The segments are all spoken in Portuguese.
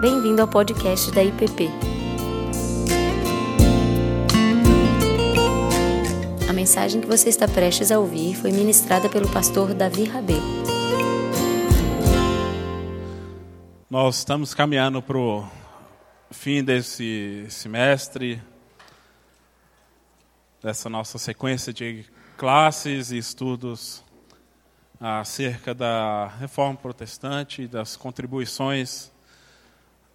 Bem-vindo ao podcast da IPP. A mensagem que você está prestes a ouvir foi ministrada pelo pastor Davi Rabelo. Nós estamos caminhando para o fim desse semestre, dessa nossa sequência de classes e estudos acerca da reforma protestante, das contribuições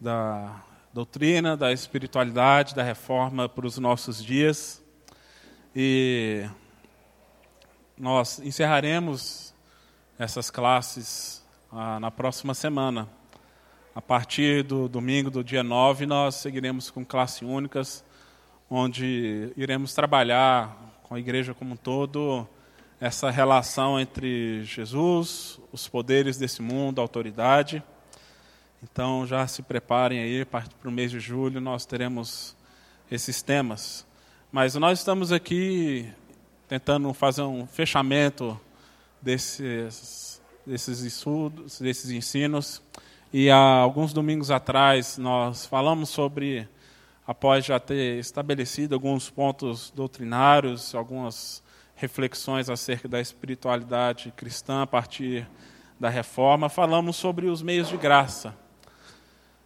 da doutrina, da espiritualidade, da reforma para os nossos dias. E nós encerraremos essas classes ah, na próxima semana. A partir do domingo, do dia 9, nós seguiremos com classe únicas, onde iremos trabalhar com a igreja como um todo essa relação entre Jesus, os poderes desse mundo, a autoridade. Então já se preparem aí, para o mês de julho nós teremos esses temas. Mas nós estamos aqui tentando fazer um fechamento desses, desses estudos, desses ensinos. E há alguns domingos atrás nós falamos sobre, após já ter estabelecido alguns pontos doutrinários, algumas reflexões acerca da espiritualidade cristã a partir da reforma, falamos sobre os meios de graça.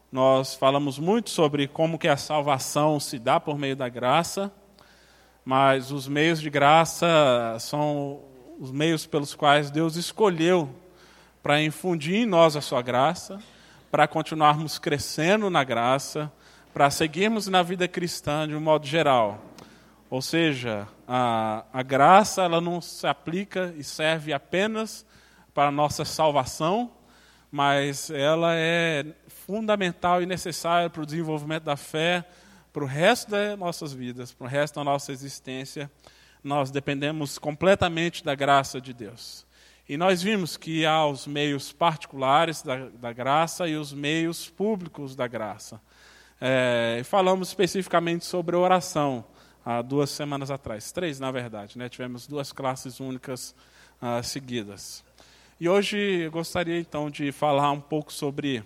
Nós falamos muito sobre como que a salvação se dá por meio da graça, mas os meios de graça são os meios pelos quais Deus escolheu para infundir em nós a sua graça, para continuarmos crescendo na graça, para seguirmos na vida cristã de um modo geral. Ou seja, a, a graça ela não se aplica e serve apenas para a nossa salvação, mas ela é fundamental e necessária para o desenvolvimento da fé, para o resto das nossas vidas, para o resto da nossa existência. Nós dependemos completamente da graça de Deus. E nós vimos que há os meios particulares da, da graça e os meios públicos da graça. É, falamos especificamente sobre oração há duas semanas atrás, três na verdade, né? tivemos duas classes únicas uh, seguidas. E hoje eu gostaria então de falar um pouco sobre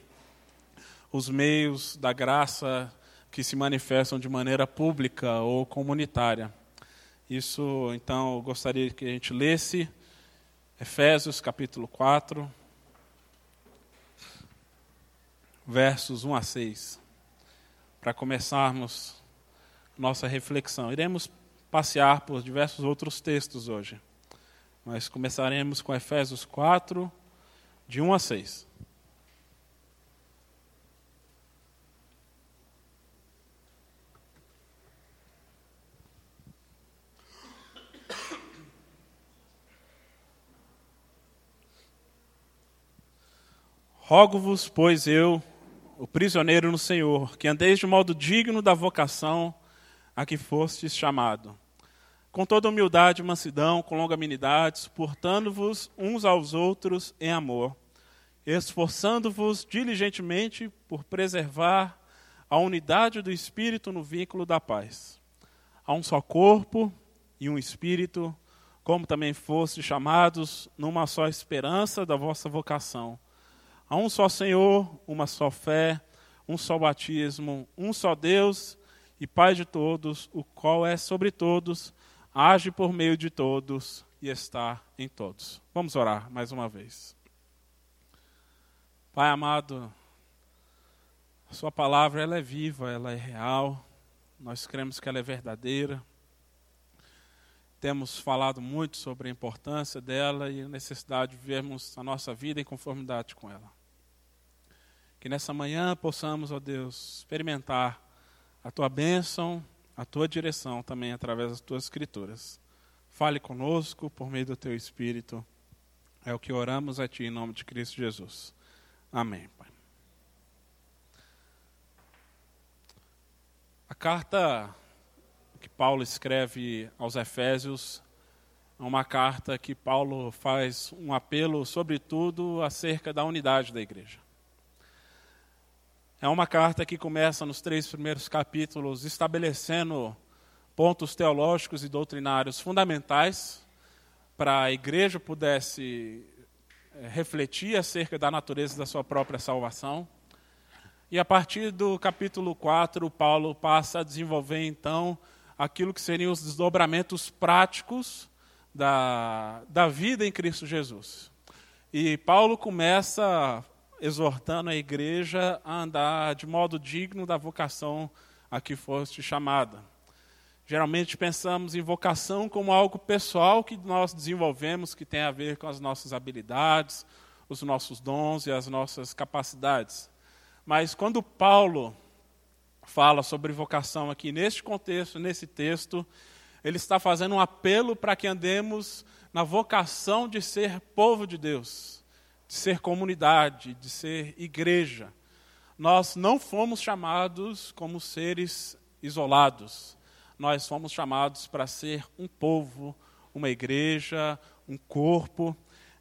os meios da graça que se manifestam de maneira pública ou comunitária. Isso, então, eu gostaria que a gente lesse Efésios capítulo 4, versos 1 a 6, para começarmos nossa reflexão. Iremos passear por diversos outros textos hoje, mas começaremos com Efésios 4, de 1 a 6. Rogo-vos, pois eu, o prisioneiro no Senhor, que andeis de modo digno da vocação a que fostes chamado. Com toda humildade e mansidão, com longanimidade, suportando-vos uns aos outros em amor, esforçando-vos diligentemente por preservar a unidade do Espírito no vínculo da paz. Há um só corpo e um Espírito, como também fostes chamados numa só esperança da vossa vocação. Há um só Senhor, uma só fé, um só batismo, um só Deus e Pai de todos, o qual é sobre todos, age por meio de todos e está em todos. Vamos orar mais uma vez. Pai amado, a Sua palavra ela é viva, ela é real, nós cremos que ela é verdadeira. Temos falado muito sobre a importância dela e a necessidade de vivermos a nossa vida em conformidade com ela. Que nessa manhã possamos, ó Deus, experimentar a tua bênção, a tua direção também através das tuas escrituras. Fale conosco por meio do teu Espírito. É o que oramos a ti em nome de Cristo Jesus. Amém, Pai. A carta que Paulo escreve aos Efésios é uma carta que Paulo faz um apelo, sobretudo, acerca da unidade da igreja. É uma carta que começa nos três primeiros capítulos estabelecendo pontos teológicos e doutrinários fundamentais para a igreja pudesse eh, refletir acerca da natureza da sua própria salvação. E a partir do capítulo 4, Paulo passa a desenvolver então aquilo que seriam os desdobramentos práticos da, da vida em Cristo Jesus. E Paulo começa exortando a igreja a andar de modo digno da vocação a que foste chamada. Geralmente pensamos em vocação como algo pessoal que nós desenvolvemos, que tem a ver com as nossas habilidades, os nossos dons e as nossas capacidades. Mas quando Paulo fala sobre vocação aqui neste contexto, nesse texto, ele está fazendo um apelo para que andemos na vocação de ser povo de Deus, de ser comunidade, de ser igreja. Nós não fomos chamados como seres isolados. Nós fomos chamados para ser um povo, uma igreja, um corpo.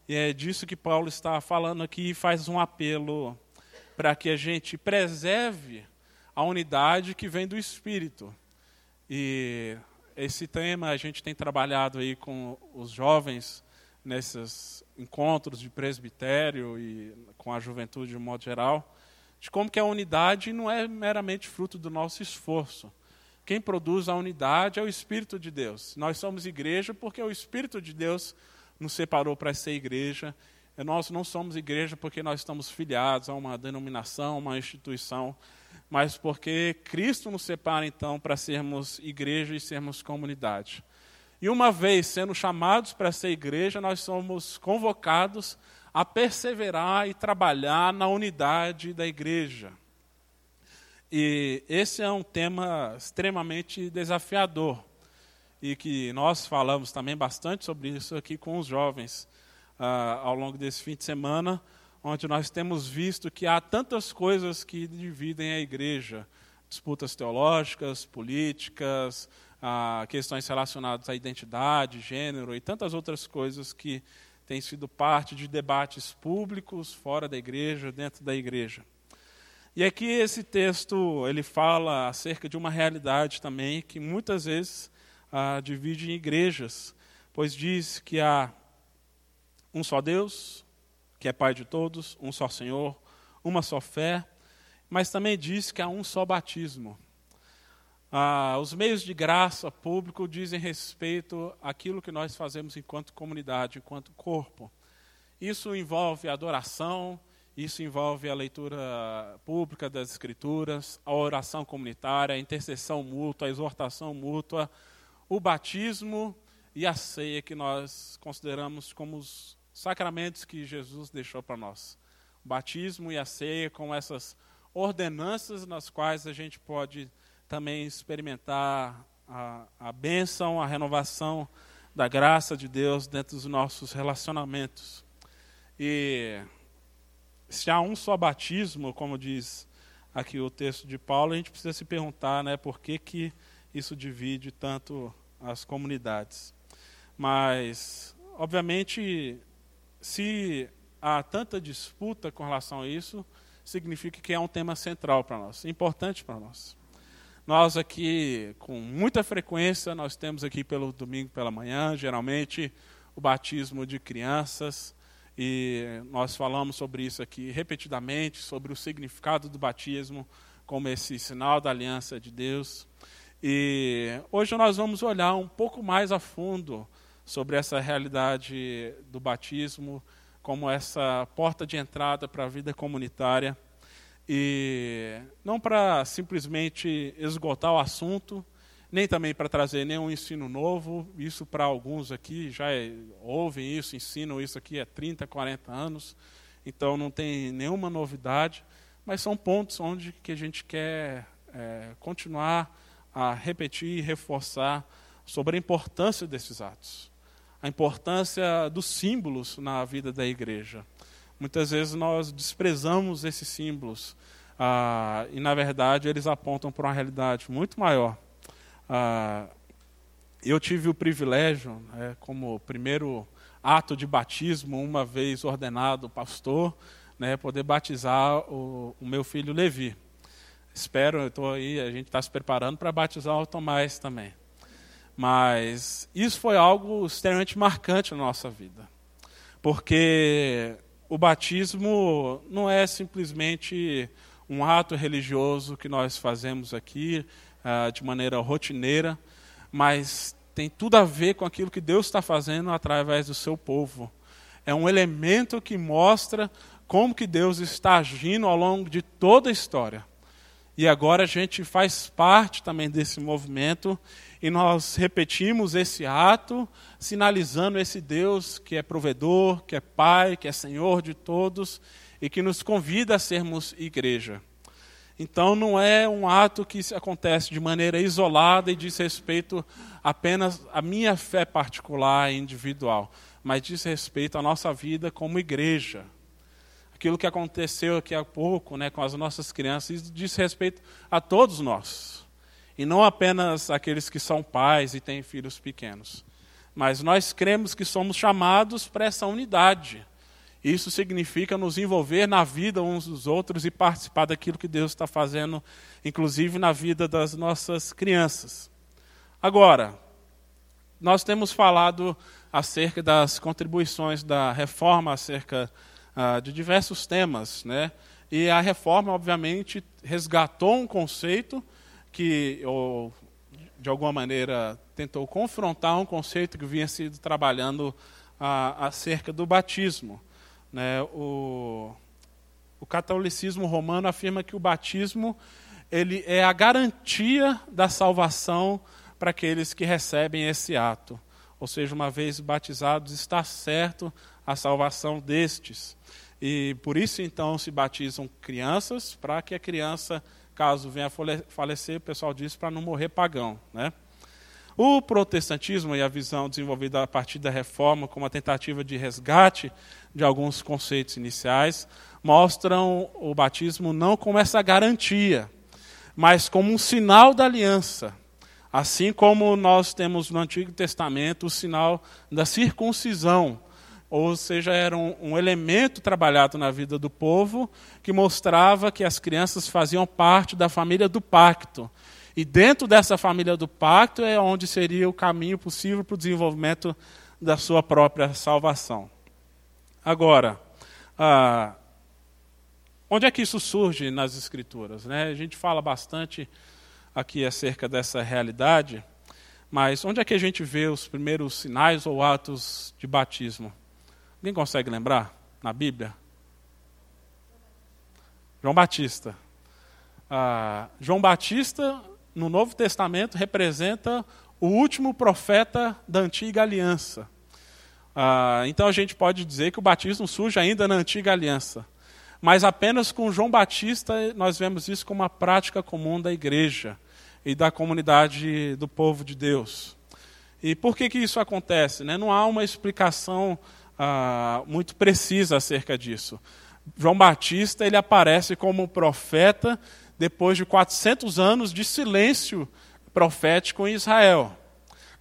E é disso que Paulo está falando aqui e faz um apelo para que a gente preserve a unidade que vem do Espírito. E esse tema a gente tem trabalhado aí com os jovens nesses encontros de presbitério e com a juventude de um modo geral, de como que a unidade não é meramente fruto do nosso esforço. Quem produz a unidade é o Espírito de Deus. Nós somos igreja porque o Espírito de Deus nos separou para ser igreja. Nós não somos igreja porque nós estamos filiados a uma denominação, uma instituição mas porque Cristo nos separa então para sermos igreja e sermos comunidade. E uma vez sendo chamados para ser igreja, nós somos convocados a perseverar e trabalhar na unidade da igreja. E esse é um tema extremamente desafiador e que nós falamos também bastante sobre isso aqui com os jovens uh, ao longo desse fim de semana onde nós temos visto que há tantas coisas que dividem a igreja: disputas teológicas, políticas, ah, questões relacionadas à identidade, gênero e tantas outras coisas que têm sido parte de debates públicos fora da igreja, dentro da igreja. E aqui esse texto ele fala acerca de uma realidade também que muitas vezes ah, divide em igrejas, pois diz que há um só Deus, que é Pai de todos, um só Senhor, uma só fé, mas também diz que há um só batismo. Ah, os meios de graça público dizem respeito àquilo que nós fazemos enquanto comunidade, enquanto corpo. Isso envolve a adoração, isso envolve a leitura pública das Escrituras, a oração comunitária, a intercessão mútua, a exortação mútua, o batismo e a ceia que nós consideramos como os sacramentos que Jesus deixou para nós. O batismo e a ceia com essas ordenanças nas quais a gente pode também experimentar a, a bênção, a renovação da graça de Deus dentro dos nossos relacionamentos. E se há um só batismo, como diz aqui o texto de Paulo, a gente precisa se perguntar né, por que, que isso divide tanto as comunidades. Mas, obviamente, se há tanta disputa com relação a isso, significa que é um tema central para nós, importante para nós. Nós aqui, com muita frequência, nós temos aqui pelo domingo pela manhã, geralmente, o batismo de crianças, e nós falamos sobre isso aqui repetidamente, sobre o significado do batismo como esse sinal da aliança de Deus. E hoje nós vamos olhar um pouco mais a fundo sobre essa realidade do batismo como essa porta de entrada para a vida comunitária. E não para simplesmente esgotar o assunto, nem também para trazer nenhum ensino novo. Isso para alguns aqui já é, ouvem isso, ensinam isso aqui há 30, 40 anos. Então não tem nenhuma novidade, mas são pontos onde que a gente quer é, continuar a repetir e reforçar sobre a importância desses atos a importância dos símbolos na vida da igreja. Muitas vezes nós desprezamos esses símbolos ah, e, na verdade, eles apontam para uma realidade muito maior. Ah, eu tive o privilégio, né, como primeiro ato de batismo, uma vez ordenado pastor, né, poder batizar o, o meu filho Levi. Espero, estou aí, a gente está se preparando para batizar o Tomás também. Mas isso foi algo extremamente marcante na nossa vida. Porque o batismo não é simplesmente um ato religioso que nós fazemos aqui uh, de maneira rotineira, mas tem tudo a ver com aquilo que Deus está fazendo através do seu povo. É um elemento que mostra como que Deus está agindo ao longo de toda a história. E agora a gente faz parte também desse movimento e nós repetimos esse ato, sinalizando esse Deus que é provedor, que é Pai, que é Senhor de todos e que nos convida a sermos igreja. Então não é um ato que acontece de maneira isolada e diz respeito apenas à minha fé particular e individual, mas diz respeito à nossa vida como igreja aquilo que aconteceu aqui há pouco né, com as nossas crianças, diz respeito a todos nós. E não apenas aqueles que são pais e têm filhos pequenos. Mas nós cremos que somos chamados para essa unidade. Isso significa nos envolver na vida uns dos outros e participar daquilo que Deus está fazendo, inclusive na vida das nossas crianças. Agora, nós temos falado acerca das contribuições da reforma acerca ah, de diversos temas. Né? E a reforma, obviamente, resgatou um conceito que, ou, de alguma maneira, tentou confrontar um conceito que vinha sido trabalhando ah, acerca do batismo. Né? O, o catolicismo romano afirma que o batismo ele é a garantia da salvação para aqueles que recebem esse ato. Ou seja, uma vez batizados, está certo a salvação destes. E por isso, então, se batizam crianças, para que a criança, caso venha a falecer, o pessoal diz, para não morrer pagão. Né? O protestantismo e a visão desenvolvida a partir da reforma, como a tentativa de resgate de alguns conceitos iniciais, mostram o batismo não como essa garantia, mas como um sinal da aliança. Assim como nós temos no Antigo Testamento o sinal da circuncisão, ou seja, era um, um, elemento trabalhado na vida do povo que mostrava que as crianças faziam parte da família do pacto. E dentro dessa família do pacto é onde seria o caminho possível para o desenvolvimento da sua própria salvação. Agora, ah, onde é que isso surge nas Escrituras? Né? A gente fala bastante aqui acerca dessa realidade, mas onde é que a gente vê os primeiros sinais ou atos de batismo? Alguém consegue lembrar na Bíblia? João Batista. Ah, João Batista, no Novo Testamento, representa o último profeta da antiga aliança. Ah, então a gente pode dizer que o batismo surge ainda na antiga aliança. Mas apenas com João Batista nós vemos isso como uma prática comum da igreja e da comunidade do povo de Deus. E por que, que isso acontece? Né? Não há uma explicação ah, muito precisa acerca disso. João Batista ele aparece como profeta depois de 400 anos de silêncio profético em Israel.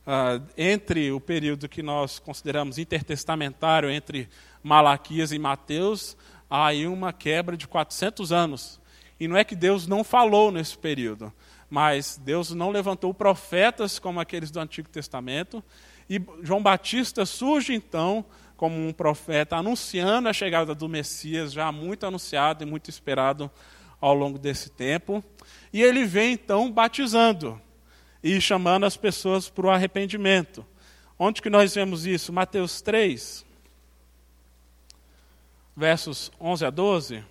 Ah, entre o período que nós consideramos intertestamentário, entre Malaquias e Mateus, há aí uma quebra de 400 anos. E não é que Deus não falou nesse período, mas Deus não levantou profetas como aqueles do Antigo Testamento. E João Batista surge então como um profeta, anunciando a chegada do Messias, já muito anunciado e muito esperado ao longo desse tempo. E ele vem então batizando e chamando as pessoas para o arrependimento. Onde que nós vemos isso? Mateus 3, versos 11 a 12.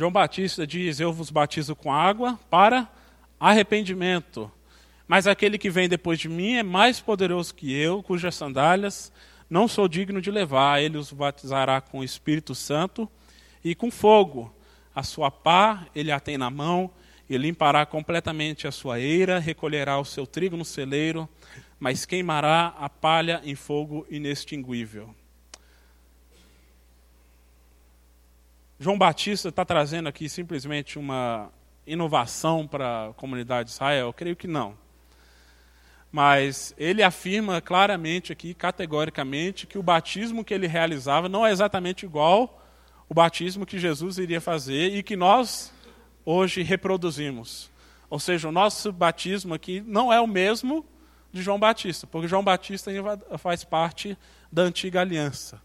João Batista diz: Eu vos batizo com água para arrependimento. Mas aquele que vem depois de mim é mais poderoso que eu, cujas sandálias não sou digno de levar. Ele os batizará com o Espírito Santo e com fogo. A sua pá ele a tem na mão, e limpará completamente a sua eira, recolherá o seu trigo no celeiro, mas queimará a palha em fogo inextinguível. João Batista está trazendo aqui simplesmente uma inovação para a comunidade de Israel? Eu creio que não. Mas ele afirma claramente aqui, categoricamente, que o batismo que ele realizava não é exatamente igual o batismo que Jesus iria fazer e que nós hoje reproduzimos. Ou seja, o nosso batismo aqui não é o mesmo de João Batista, porque João Batista faz parte da antiga aliança.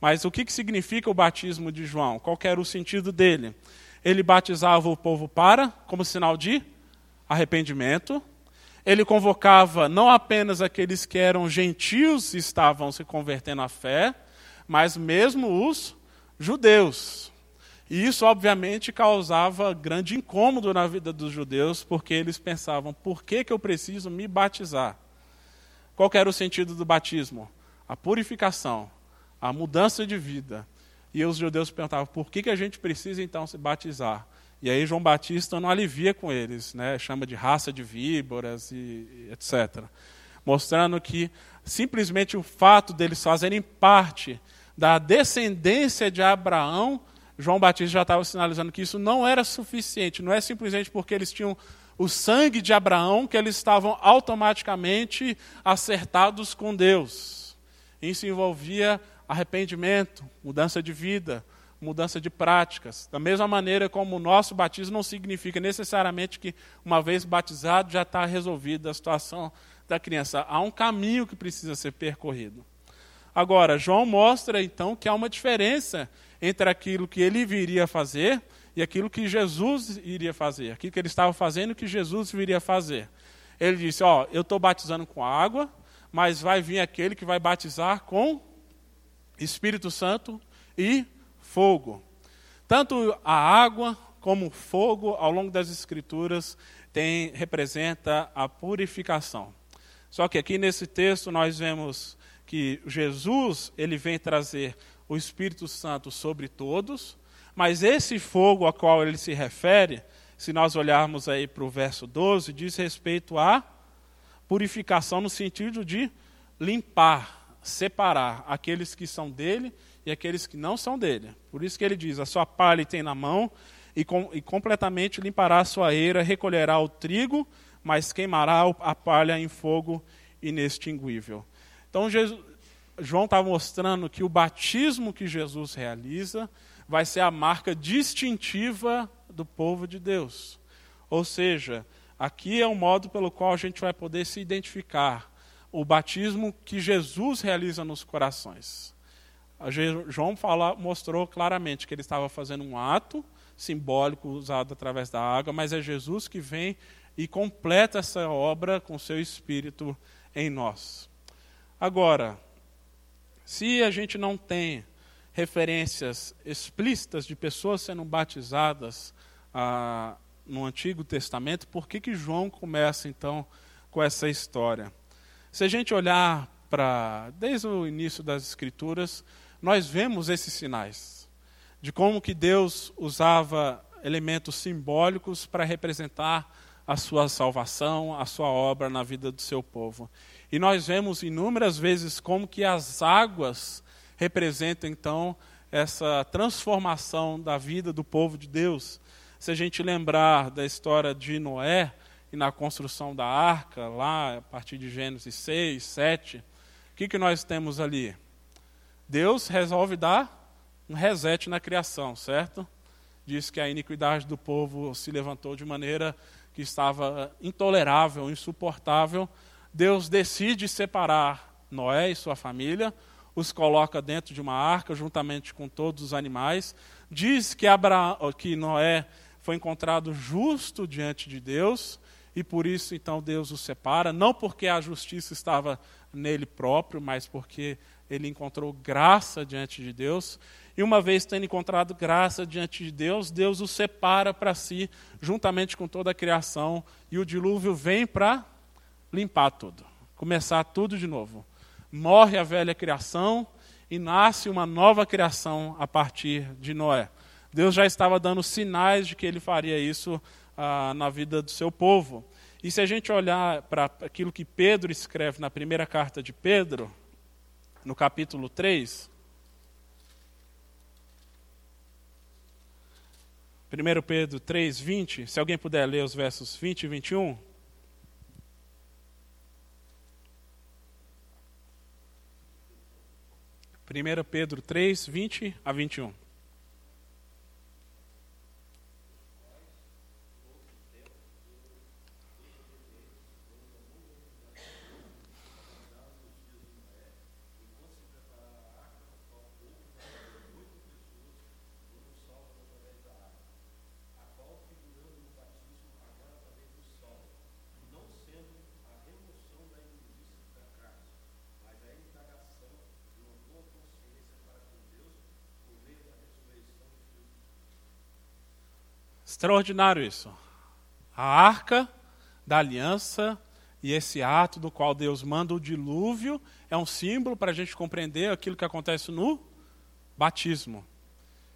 Mas o que, que significa o batismo de João? Qual era o sentido dele? Ele batizava o povo para, como sinal de arrependimento. Ele convocava não apenas aqueles que eram gentios e estavam se convertendo à fé, mas mesmo os judeus. E isso, obviamente, causava grande incômodo na vida dos judeus, porque eles pensavam: por que, que eu preciso me batizar? Qual era o sentido do batismo? A purificação, a mudança de vida. E os judeus perguntavam: por que, que a gente precisa então se batizar? E aí João Batista não alivia com eles, né? chama de raça de víboras e etc. Mostrando que simplesmente o fato deles fazerem parte da descendência de Abraão João Batista já estava sinalizando que isso não era suficiente, não é simplesmente porque eles tinham o sangue de Abraão que eles estavam automaticamente acertados com Deus. Isso envolvia arrependimento, mudança de vida, mudança de práticas. Da mesma maneira como o nosso batismo não significa necessariamente que, uma vez batizado, já está resolvida a situação da criança. Há um caminho que precisa ser percorrido. Agora, João mostra então que há uma diferença entre aquilo que ele viria fazer e aquilo que Jesus iria fazer, aquilo que ele estava fazendo e que Jesus viria fazer. Ele disse: Ó, eu estou batizando com água, mas vai vir aquele que vai batizar com Espírito Santo e fogo. Tanto a água como o fogo, ao longo das Escrituras, tem, representa a purificação. Só que aqui nesse texto nós vemos que Jesus ele vem trazer o Espírito Santo sobre todos, mas esse fogo a qual ele se refere, se nós olharmos aí para o verso 12, diz respeito à purificação no sentido de limpar, separar aqueles que são dele e aqueles que não são dele. Por isso que ele diz: a sua palha tem na mão e, com, e completamente limpará a sua eira, recolherá o trigo, mas queimará a palha em fogo inextinguível. Então Jesus, João está mostrando que o batismo que Jesus realiza vai ser a marca distintiva do povo de Deus. Ou seja, aqui é o modo pelo qual a gente vai poder se identificar. O batismo que Jesus realiza nos corações. João fala, mostrou claramente que ele estava fazendo um ato simbólico usado através da água, mas é Jesus que vem e completa essa obra com seu Espírito em nós. Agora, se a gente não tem referências explícitas de pessoas sendo batizadas ah, no Antigo Testamento, por que, que João começa então com essa história? Se a gente olhar para desde o início das Escrituras, nós vemos esses sinais de como que Deus usava elementos simbólicos para representar a sua salvação, a sua obra na vida do seu povo. E nós vemos inúmeras vezes como que as águas representam então essa transformação da vida do povo de Deus. Se a gente lembrar da história de Noé e na construção da arca, lá a partir de Gênesis 6, 7, o que, que nós temos ali? Deus resolve dar um reset na criação, certo? Diz que a iniquidade do povo se levantou de maneira que estava intolerável, insuportável, Deus decide separar Noé e sua família, os coloca dentro de uma arca juntamente com todos os animais. Diz que, Abraão, que Noé foi encontrado justo diante de Deus e por isso então Deus o separa, não porque a justiça estava nele próprio, mas porque ele encontrou graça diante de Deus. E uma vez tendo encontrado graça diante de Deus, Deus o separa para si, juntamente com toda a criação, e o dilúvio vem para limpar tudo, começar tudo de novo. Morre a velha criação e nasce uma nova criação a partir de Noé. Deus já estava dando sinais de que ele faria isso ah, na vida do seu povo. E se a gente olhar para aquilo que Pedro escreve na primeira carta de Pedro, no capítulo 3, 1 Pedro 3, 20, se alguém puder ler os versos 20 e 21. Primeiro Pedro 3, 20 a 21. Extraordinário isso. A arca da aliança e esse ato do qual Deus manda o dilúvio é um símbolo para a gente compreender aquilo que acontece no batismo.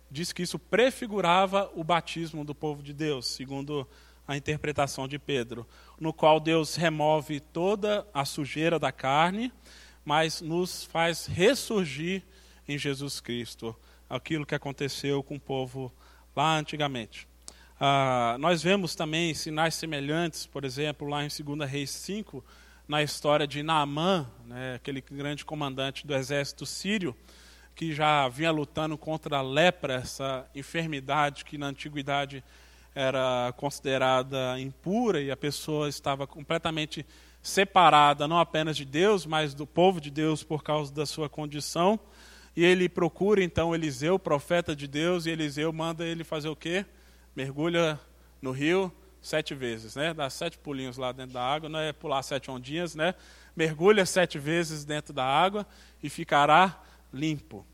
Diz que isso prefigurava o batismo do povo de Deus, segundo a interpretação de Pedro, no qual Deus remove toda a sujeira da carne, mas nos faz ressurgir em Jesus Cristo, aquilo que aconteceu com o povo lá antigamente. Ah, nós vemos também sinais semelhantes, por exemplo, lá em 2 Reis 5, na história de Naamã, né, aquele grande comandante do exército sírio, que já vinha lutando contra a lepra, essa enfermidade que na antiguidade era considerada impura e a pessoa estava completamente separada, não apenas de Deus, mas do povo de Deus por causa da sua condição. E ele procura então Eliseu, profeta de Deus, e Eliseu manda ele fazer o quê? Mergulha no rio sete vezes, né? Dá sete pulinhos lá dentro da água, não é pular sete ondinhas, né? Mergulha sete vezes dentro da água e ficará limpo.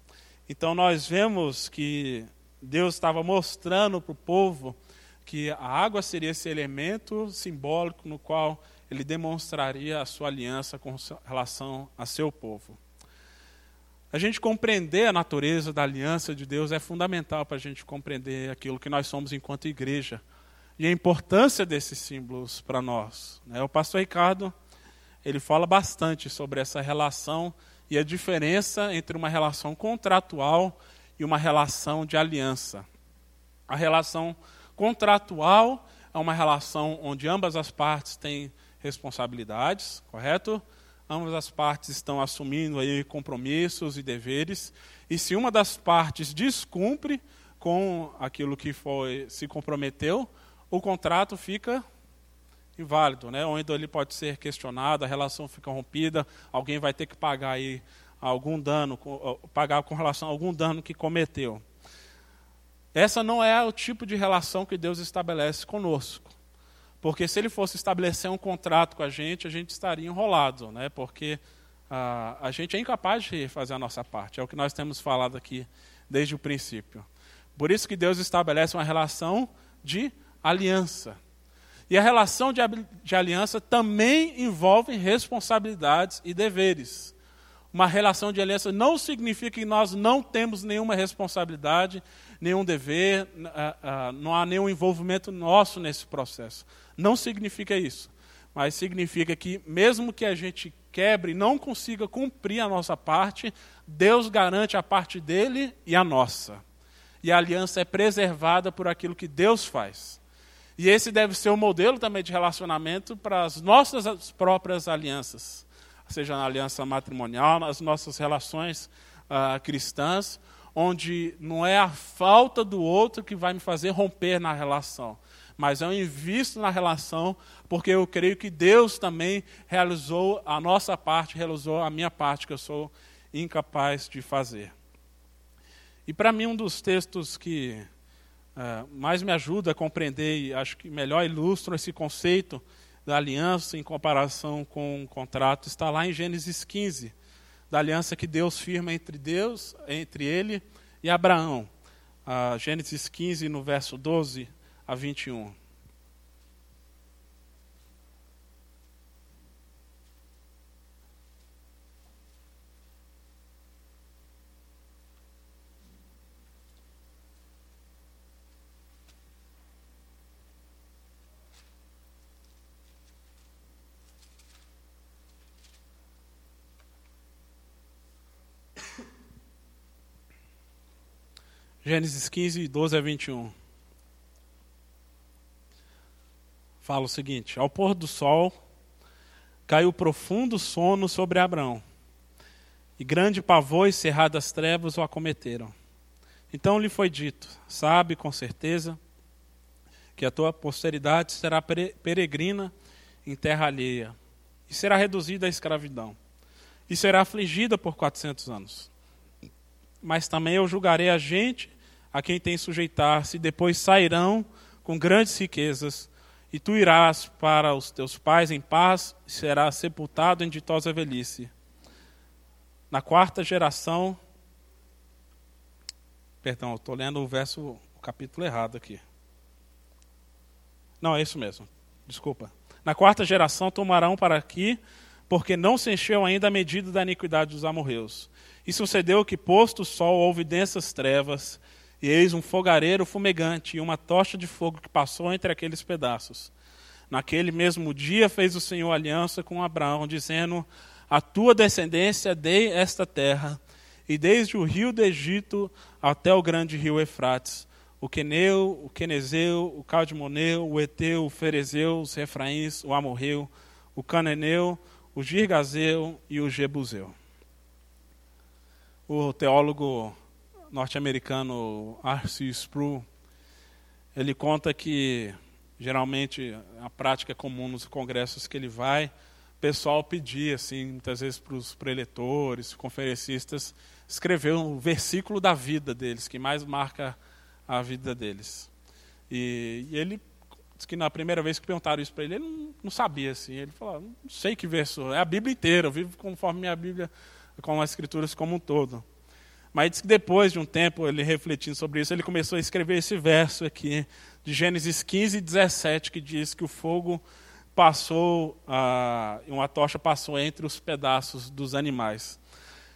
Então nós vemos que Deus estava mostrando para o povo que a água seria esse elemento simbólico no qual ele demonstraria a sua aliança com relação a seu povo. A gente compreender a natureza da aliança de Deus é fundamental para a gente compreender aquilo que nós somos enquanto igreja e a importância desses símbolos para nós. Né? O pastor Ricardo ele fala bastante sobre essa relação e a diferença entre uma relação contratual e uma relação de aliança. A relação contratual é uma relação onde ambas as partes têm responsabilidades, correto? Ambas as partes estão assumindo aí compromissos e deveres, e se uma das partes descumpre com aquilo que foi se comprometeu, o contrato fica inválido, né? Ou então ele pode ser questionado, a relação fica rompida, alguém vai ter que pagar aí algum dano, pagar com relação a algum dano que cometeu. Essa não é o tipo de relação que Deus estabelece conosco. Porque se ele fosse estabelecer um contrato com a gente, a gente estaria enrolado, né? porque ah, a gente é incapaz de fazer a nossa parte. É o que nós temos falado aqui desde o princípio. Por isso que Deus estabelece uma relação de aliança. E a relação de, de aliança também envolve responsabilidades e deveres. Uma relação de aliança não significa que nós não temos nenhuma responsabilidade, nenhum dever, ah, ah, não há nenhum envolvimento nosso nesse processo. Não significa isso. Mas significa que, mesmo que a gente quebre e não consiga cumprir a nossa parte, Deus garante a parte dele e a nossa. E a aliança é preservada por aquilo que Deus faz. E esse deve ser o modelo também de relacionamento para as nossas próprias alianças, seja na aliança matrimonial, nas nossas relações uh, cristãs, onde não é a falta do outro que vai me fazer romper na relação, mas eu invisto na relação porque eu creio que Deus também realizou a nossa parte, realizou a minha parte que eu sou incapaz de fazer. E para mim um dos textos que uh, mais me ajuda a compreender e acho que melhor ilustra esse conceito da aliança em comparação com o contrato está lá em Gênesis 15, da aliança que Deus firma entre Deus, entre ele e Abraão. Uh, Gênesis 15, no verso 12 a 21. Gênesis 15, 12 a 21. Fala o seguinte: Ao pôr do sol, caiu profundo sono sobre Abraão. e grande pavor e cerradas trevas o acometeram. Então lhe foi dito: Sabe com certeza que a tua posteridade será peregrina em terra alheia e será reduzida à escravidão e será afligida por quatrocentos anos. Mas também eu julgarei a gente a quem tem sujeitar-se, e depois sairão com grandes riquezas, e tu irás para os teus pais em paz, e serás sepultado em ditosa velhice. Na quarta geração, perdão, estou lendo o verso, o capítulo errado aqui. Não, é isso mesmo, desculpa. Na quarta geração tomarão para aqui, porque não se encheu ainda a medida da iniquidade dos amorreus. E sucedeu que, posto o sol, houve densas trevas, e eis um fogareiro fumegante e uma tocha de fogo que passou entre aqueles pedaços. Naquele mesmo dia fez o Senhor aliança com Abraão, dizendo: A tua descendência dei esta terra, e desde o rio do Egito até o grande rio Efrates, o Queneu, o Quenezeu, o Caldimoneu, o Eteu, o Ferezeu, os Refraíns, o Amorreu, o Cananeu, o Girgazeu e o Jebuseu. O teólogo norte-americano Arcee Sproul, ele conta que geralmente a prática comum nos congressos que ele vai, o pessoal pedia assim, muitas vezes para os preletores, conferencistas, escrever um versículo da vida deles que mais marca a vida deles. E, e ele disse que na primeira vez que perguntaram isso para ele, ele não, não, sabia assim. Ele falou: não sei que verso, é a Bíblia inteira, eu vivo conforme minha Bíblia, com as Escrituras como um todo. Mas disse que depois de um tempo, ele refletindo sobre isso, ele começou a escrever esse verso aqui, de Gênesis 15, 17, que diz que o fogo passou, ah, uma tocha passou entre os pedaços dos animais.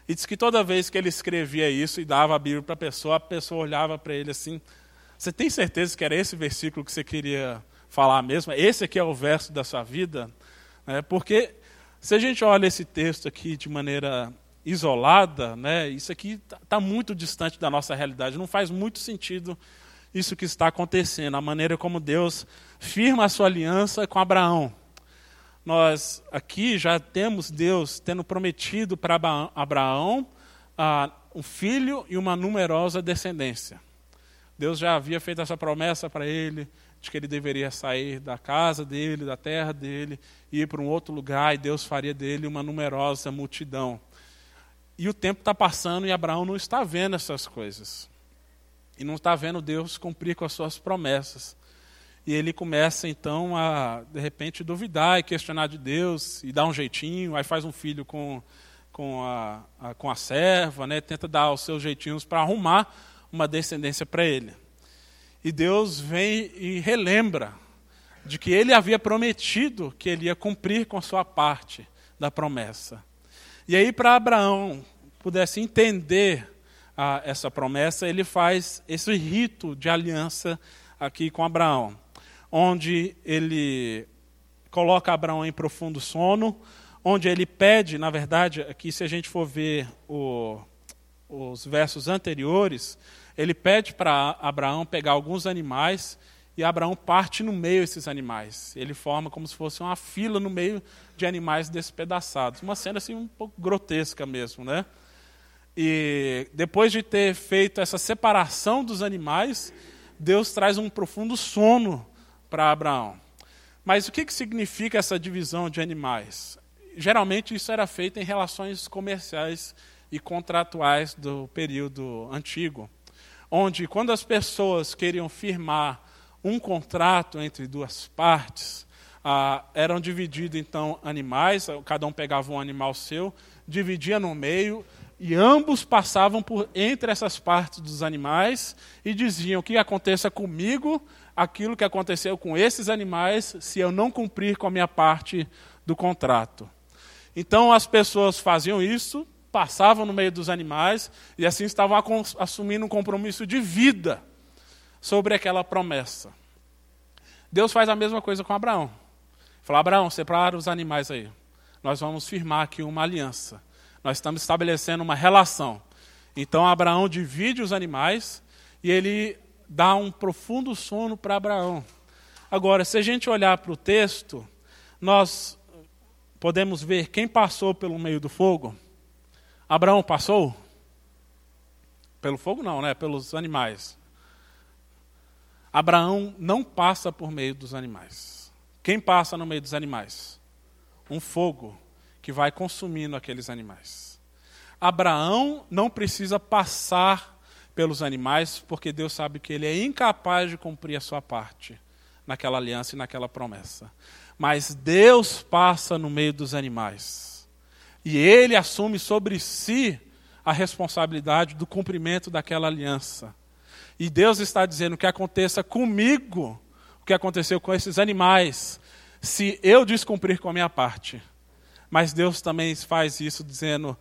E diz que toda vez que ele escrevia isso e dava a Bíblia para a pessoa, a pessoa olhava para ele assim: Você tem certeza que era esse versículo que você queria falar mesmo? Esse aqui é o verso da sua vida? É, porque se a gente olha esse texto aqui de maneira isolada, né, isso aqui está tá muito distante da nossa realidade. Não faz muito sentido isso que está acontecendo, a maneira como Deus firma a sua aliança com Abraão nós aqui já temos Deus tendo prometido para Abraão ah, um filho e uma numerosa descendência. Deus já havia feito essa promessa para ele, de que ele deveria sair da casa dele, da terra dele, e ir para um outro lugar, e Deus faria dele uma numerosa multidão. E o tempo está passando e Abraão não está vendo essas coisas. E não está vendo Deus cumprir com as suas promessas. E ele começa então a, de repente, duvidar e questionar de Deus e dar um jeitinho, aí faz um filho com, com, a, a com a serva, né? tenta dar os seus jeitinhos para arrumar uma descendência para ele. E Deus vem e relembra de que ele havia prometido que ele ia cumprir com sua parte da promessa. E aí, para Abraão pudesse entender a, essa promessa, ele faz esse rito de aliança aqui com Abraão onde ele coloca Abraão em profundo sono, onde ele pede, na verdade, aqui se a gente for ver o, os versos anteriores, ele pede para Abraão pegar alguns animais e Abraão parte no meio desses animais. Ele forma como se fosse uma fila no meio de animais despedaçados. Uma cena assim um pouco grotesca mesmo, né? E depois de ter feito essa separação dos animais, Deus traz um profundo sono para Abraão. Mas o que, que significa essa divisão de animais? Geralmente isso era feito em relações comerciais e contratuais do período antigo, onde quando as pessoas queriam firmar um contrato entre duas partes, ah, eram divididos então animais, cada um pegava um animal seu, dividia no meio e ambos passavam por entre essas partes dos animais e diziam: que aconteça comigo aquilo que aconteceu com esses animais se eu não cumprir com a minha parte do contrato. Então as pessoas faziam isso, passavam no meio dos animais e assim estavam assumindo um compromisso de vida sobre aquela promessa. Deus faz a mesma coisa com Abraão. Fala, Abraão, separa os animais aí. Nós vamos firmar aqui uma aliança. Nós estamos estabelecendo uma relação. Então Abraão divide os animais e ele dá um profundo sono para Abraão. Agora, se a gente olhar para o texto, nós podemos ver quem passou pelo meio do fogo. Abraão passou? Pelo fogo não, né? Pelos animais. Abraão não passa por meio dos animais. Quem passa no meio dos animais? Um fogo que vai consumindo aqueles animais. Abraão não precisa passar pelos animais, porque Deus sabe que ele é incapaz de cumprir a sua parte naquela aliança e naquela promessa. Mas Deus passa no meio dos animais. E ele assume sobre si a responsabilidade do cumprimento daquela aliança. E Deus está dizendo que aconteça comigo o que aconteceu com esses animais, se eu descumprir com a minha parte. Mas Deus também faz isso dizendo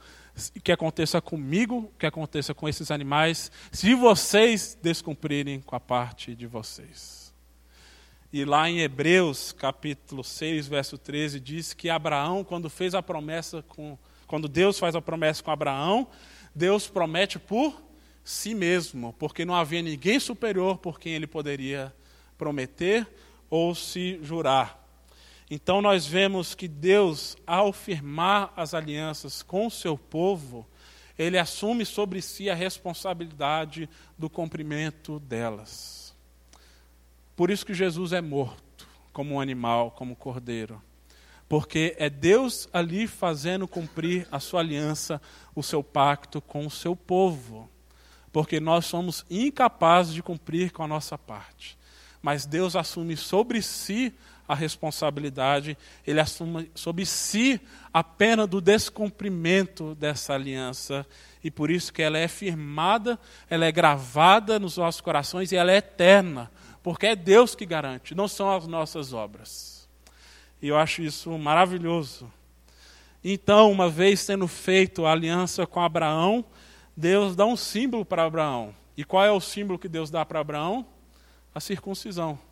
que aconteça comigo, que aconteça com esses animais, se vocês descumprirem com a parte de vocês. E lá em Hebreus, capítulo 6, verso 13, diz que Abraão, quando fez a promessa com quando Deus faz a promessa com Abraão, Deus promete por si mesmo, porque não havia ninguém superior por quem ele poderia prometer ou se jurar. Então nós vemos que Deus, ao firmar as alianças com o seu povo, ele assume sobre si a responsabilidade do cumprimento delas. Por isso que Jesus é morto, como um animal, como um cordeiro. Porque é Deus ali fazendo cumprir a sua aliança, o seu pacto com o seu povo. Porque nós somos incapazes de cumprir com a nossa parte. Mas Deus assume sobre si a responsabilidade, ele assume sobre si a pena do descumprimento dessa aliança. E por isso que ela é firmada, ela é gravada nos nossos corações e ela é eterna, porque é Deus que garante, não são as nossas obras. E eu acho isso maravilhoso. Então, uma vez tendo feito a aliança com Abraão, Deus dá um símbolo para Abraão. E qual é o símbolo que Deus dá para Abraão? A circuncisão.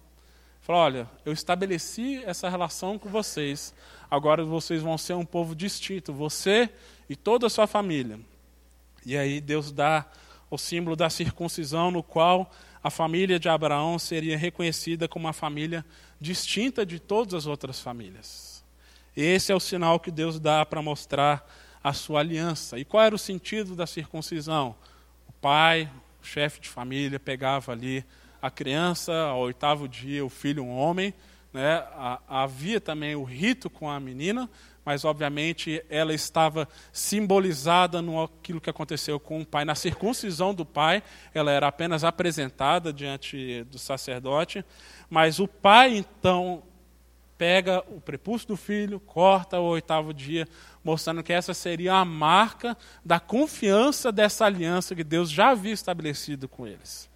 Falou: olha, eu estabeleci essa relação com vocês, agora vocês vão ser um povo distinto, você e toda a sua família. E aí Deus dá o símbolo da circuncisão, no qual a família de Abraão seria reconhecida como uma família distinta de todas as outras famílias. Esse é o sinal que Deus dá para mostrar a sua aliança. E qual era o sentido da circuncisão? O pai, o chefe de família, pegava ali a criança, ao oitavo dia, o filho, um homem. Né? Havia também o rito com a menina, mas obviamente ela estava simbolizada no aquilo que aconteceu com o pai. Na circuncisão do pai, ela era apenas apresentada diante do sacerdote, mas o pai então pega o prepúcio do filho, corta o oitavo dia, mostrando que essa seria a marca da confiança dessa aliança que Deus já havia estabelecido com eles.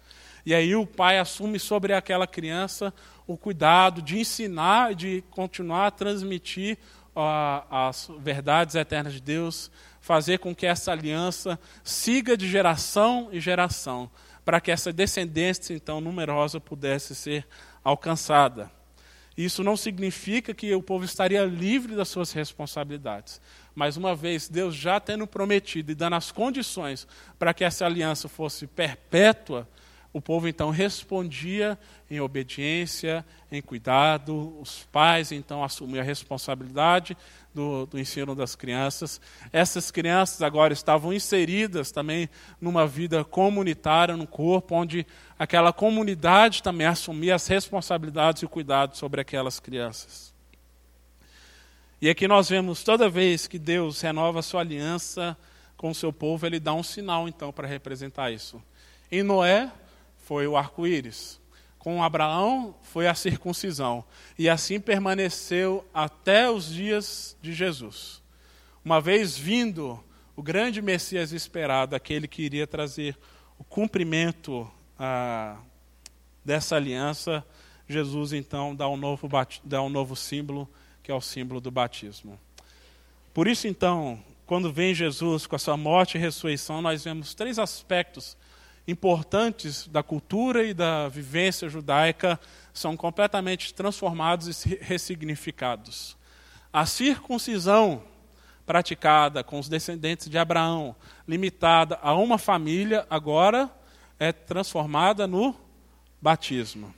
E aí o pai assume sobre aquela criança o cuidado de ensinar de continuar a transmitir as verdades eternas de Deus, fazer com que essa aliança siga de geração em geração, para que essa descendência então numerosa pudesse ser alcançada. Isso não significa que o povo estaria livre das suas responsabilidades. Mas uma vez Deus já tendo prometido e dando as condições para que essa aliança fosse perpétua, o povo então respondia em obediência, em cuidado, os pais então assumiam a responsabilidade do, do, ensino das crianças. Essas crianças agora estavam inseridas também numa vida comunitária, no corpo, onde aquela comunidade também assumia as responsabilidades e o cuidado sobre aquelas crianças. E aqui nós vemos toda vez que Deus renova a sua aliança com o seu povo, ele dá um sinal então para representar isso. Em Noé, foi o arco-íris. Com Abraão foi a circuncisão. E assim permaneceu até os dias de Jesus. Uma vez vindo o grande Messias esperado, aquele que iria trazer o cumprimento ah, dessa aliança, Jesus então dá um, novo, dá um novo símbolo, que é o símbolo do batismo. Por isso, então, quando vem Jesus com a sua morte e ressurreição, nós vemos três aspectos importantes da cultura e da vivência judaica são completamente transformados e ressignificados. A circuncisão praticada com os descendentes de Abraão, limitada a uma família, agora é transformada no batismo.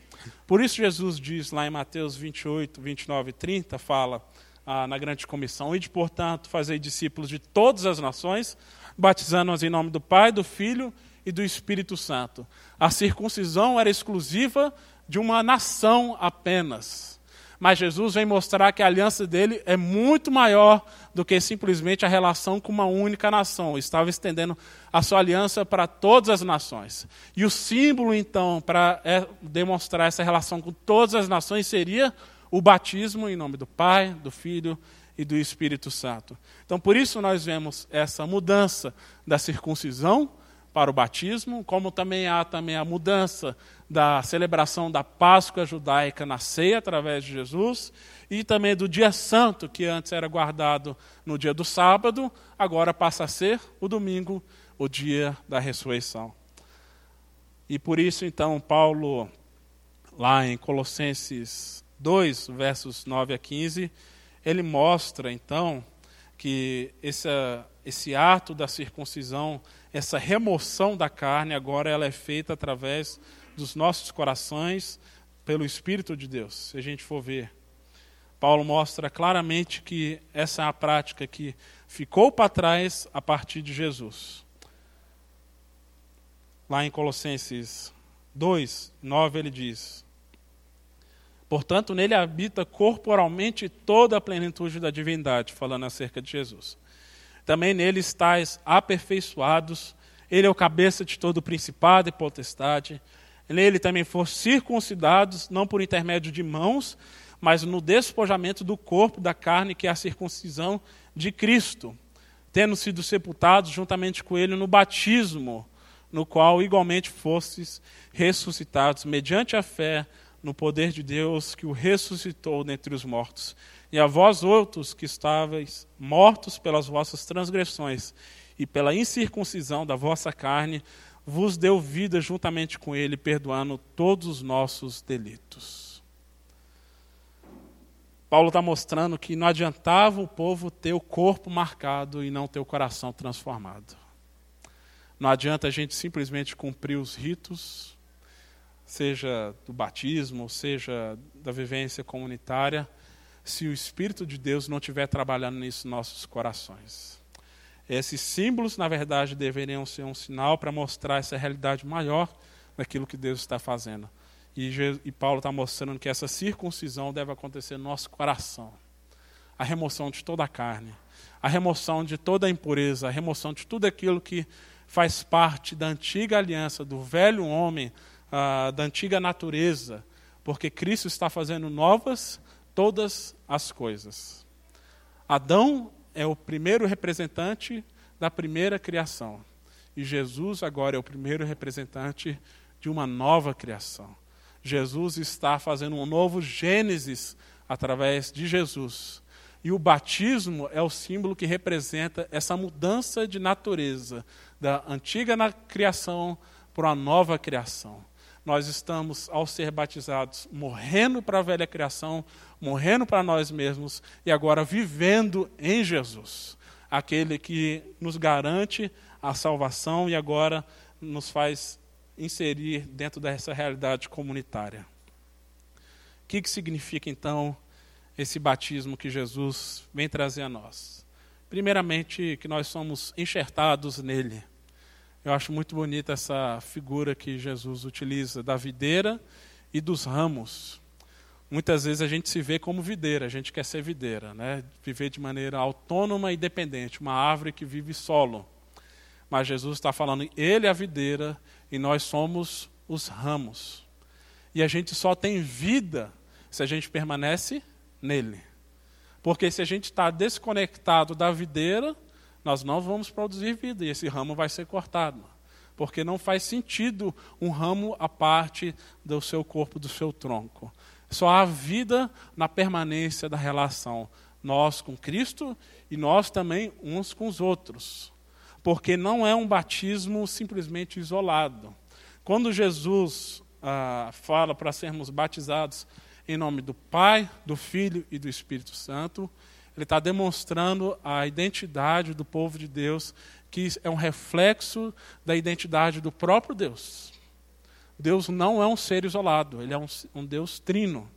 Por isso Jesus diz lá em Mateus 28, 29 e 30, fala: ah, na grande comissão. E de, portanto, fazer discípulos de todas as nações, batizando-os em nome do Pai, do Filho e do Espírito Santo. A circuncisão era exclusiva de uma nação apenas. Mas Jesus vem mostrar que a aliança dele é muito maior do que simplesmente a relação com uma única nação. Estava estendendo a sua aliança para todas as nações. E o símbolo, então, para é, demonstrar essa relação com todas as nações seria o batismo em nome do Pai, do Filho e do Espírito Santo. Então, por isso nós vemos essa mudança da circuncisão para o batismo, como também há também a mudança da celebração da Páscoa judaica na ceia através de Jesus e também do dia santo que antes era guardado no dia do sábado, agora passa a ser o domingo, o dia da ressurreição. E por isso então Paulo lá em Colossenses 2, versos 9 a 15, ele mostra então que esse, esse ato da circuncisão essa remoção da carne agora ela é feita através dos nossos corações pelo Espírito de Deus. Se a gente for ver, Paulo mostra claramente que essa é a prática que ficou para trás a partir de Jesus. Lá em Colossenses 2, 9, ele diz: Portanto, nele habita corporalmente toda a plenitude da divindade, falando acerca de Jesus. Também nele estáis aperfeiçoados. Ele é o cabeça de todo principado e potestade. Nele também foram circuncidados, não por intermédio de mãos, mas no despojamento do corpo da carne, que é a circuncisão de Cristo, tendo sido sepultados juntamente com ele no batismo, no qual igualmente fostes ressuscitados, mediante a fé no poder de Deus que o ressuscitou dentre os mortos e a vós outros que estáveis mortos pelas vossas transgressões e pela incircuncisão da vossa carne, vos deu vida juntamente com ele, perdoando todos os nossos delitos. Paulo está mostrando que não adiantava o povo ter o corpo marcado e não ter o coração transformado. Não adianta a gente simplesmente cumprir os ritos, seja do batismo, seja da vivência comunitária, se o Espírito de Deus não estiver trabalhando nisso nossos corações. Esses símbolos, na verdade, deveriam ser um sinal para mostrar essa realidade maior daquilo que Deus está fazendo. E, e Paulo está mostrando que essa circuncisão deve acontecer no nosso coração. A remoção de toda a carne, a remoção de toda a impureza, a remoção de tudo aquilo que faz parte da antiga aliança, do velho homem, uh, da antiga natureza, porque Cristo está fazendo novas todas as coisas. Adão é o primeiro representante da primeira criação. E Jesus agora é o primeiro representante de uma nova criação. Jesus está fazendo um novo Gênesis através de Jesus. E o batismo é o símbolo que representa essa mudança de natureza da antiga criação para uma nova criação nós estamos, ao ser batizados, morrendo para a velha criação, morrendo para nós mesmos e agora vivendo em Jesus, aquele que nos garante a salvação e agora nos faz inserir dentro dessa realidade comunitária. O que, que significa então esse batismo que Jesus vem trazer a nós? Primeiramente, que nós somos enxertados nele eu acho muito bonita essa figura que Jesus utiliza da videira e dos ramos. Muitas vezes a gente se vê como videira, a gente quer ser videira, né? viver de maneira autônoma e dependente, uma árvore que vive solo. Mas Jesus está falando, Ele é a videira e nós somos os ramos. E a gente só tem vida se a gente permanece nele. Porque se a gente está desconectado da videira, nós não vamos produzir vida e esse ramo vai ser cortado. Porque não faz sentido um ramo à parte do seu corpo, do seu tronco. Só há vida na permanência da relação, nós com Cristo e nós também uns com os outros. Porque não é um batismo simplesmente isolado. Quando Jesus ah, fala para sermos batizados em nome do Pai, do Filho e do Espírito Santo, ele está demonstrando a identidade do povo de Deus, que é um reflexo da identidade do próprio Deus. Deus não é um ser isolado, ele é um, um Deus trino.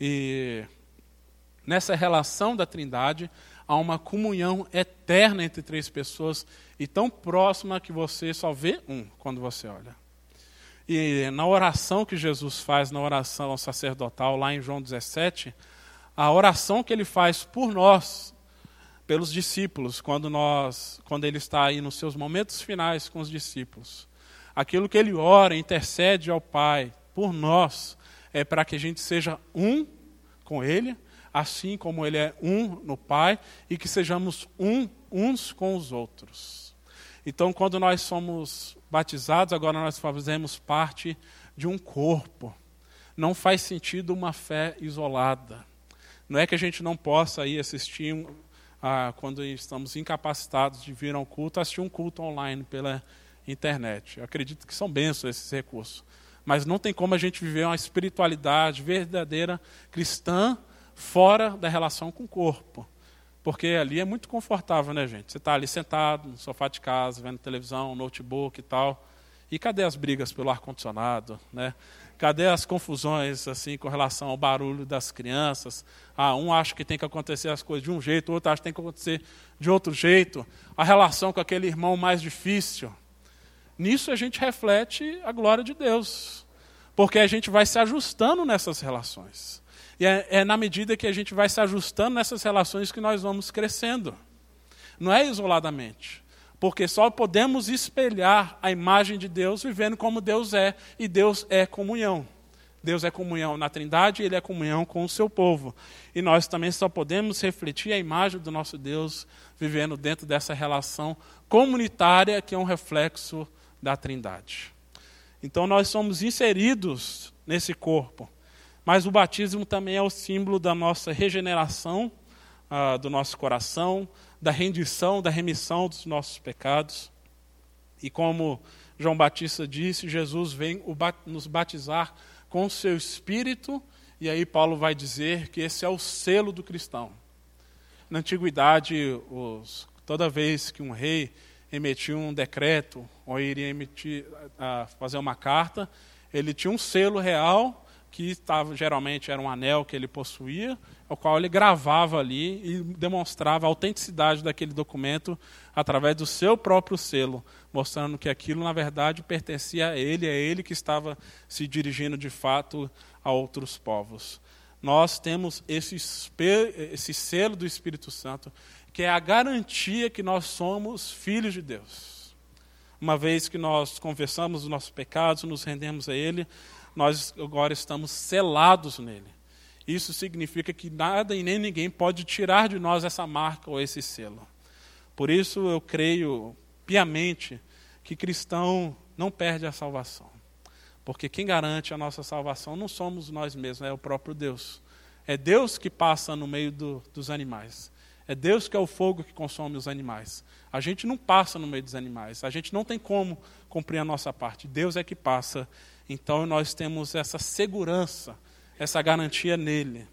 E nessa relação da Trindade, há uma comunhão eterna entre três pessoas e tão próxima que você só vê um quando você olha. E na oração que Jesus faz, na oração sacerdotal, lá em João 17, a oração que ele faz por nós, pelos discípulos, quando, nós, quando ele está aí nos seus momentos finais com os discípulos. Aquilo que ele ora, intercede ao Pai por nós, é para que a gente seja um com ele, assim como ele é um no Pai, e que sejamos um uns com os outros. Então, quando nós somos batizados, agora nós fazemos parte de um corpo. Não faz sentido uma fé isolada. Não é que a gente não possa ir assistir, ah, quando estamos incapacitados de vir ao culto, assistir um culto online pela internet. Eu acredito que são bênçãos esses recursos. Mas não tem como a gente viver uma espiritualidade verdadeira cristã fora da relação com o corpo. Porque ali é muito confortável, né, gente? Você está ali sentado no sofá de casa, vendo televisão, notebook e tal. E cadê as brigas pelo ar-condicionado, né? Cadê as confusões assim com relação ao barulho das crianças? Ah, um acha que tem que acontecer as coisas de um jeito, outro acha que tem que acontecer de outro jeito. A relação com aquele irmão mais difícil. Nisso a gente reflete a glória de Deus. Porque a gente vai se ajustando nessas relações. E é, é na medida que a gente vai se ajustando nessas relações que nós vamos crescendo. Não é isoladamente. Porque só podemos espelhar a imagem de Deus vivendo como Deus é, e Deus é comunhão. Deus é comunhão na Trindade Ele é comunhão com o seu povo. E nós também só podemos refletir a imagem do nosso Deus vivendo dentro dessa relação comunitária que é um reflexo da Trindade. Então nós somos inseridos nesse corpo. Mas o batismo também é o símbolo da nossa regeneração, uh, do nosso coração, da rendição, da remissão dos nossos pecados. E como João Batista disse, Jesus vem nos batizar com o seu espírito, e aí Paulo vai dizer que esse é o selo do cristão. Na antiguidade, os, toda vez que um rei emitia um decreto ou iria emitir, uh, fazer uma carta, ele tinha um selo real que estava, geralmente era um anel que ele possuía, o qual ele gravava ali e demonstrava a autenticidade daquele documento através do seu próprio selo, mostrando que aquilo, na verdade, pertencia a ele, é ele que estava se dirigindo de fato a outros povos. Nós temos esse, esse selo do Espírito Santo, que é a garantia que nós somos filhos de Deus. Uma vez que nós confessamos os nossos pecados, nos rendemos a Ele, nós agora estamos selados nele. Isso significa que nada e nem ninguém pode tirar de nós essa marca ou esse selo. Por isso eu creio piamente que cristão não perde a salvação. Porque quem garante a nossa salvação não somos nós mesmos, é o próprio Deus. É Deus que passa no meio do, dos animais. É Deus que é o fogo que consome os animais. A gente não passa no meio dos animais. A gente não tem como cumprir a nossa parte. Deus é que passa então nós temos essa segurança, essa garantia nele.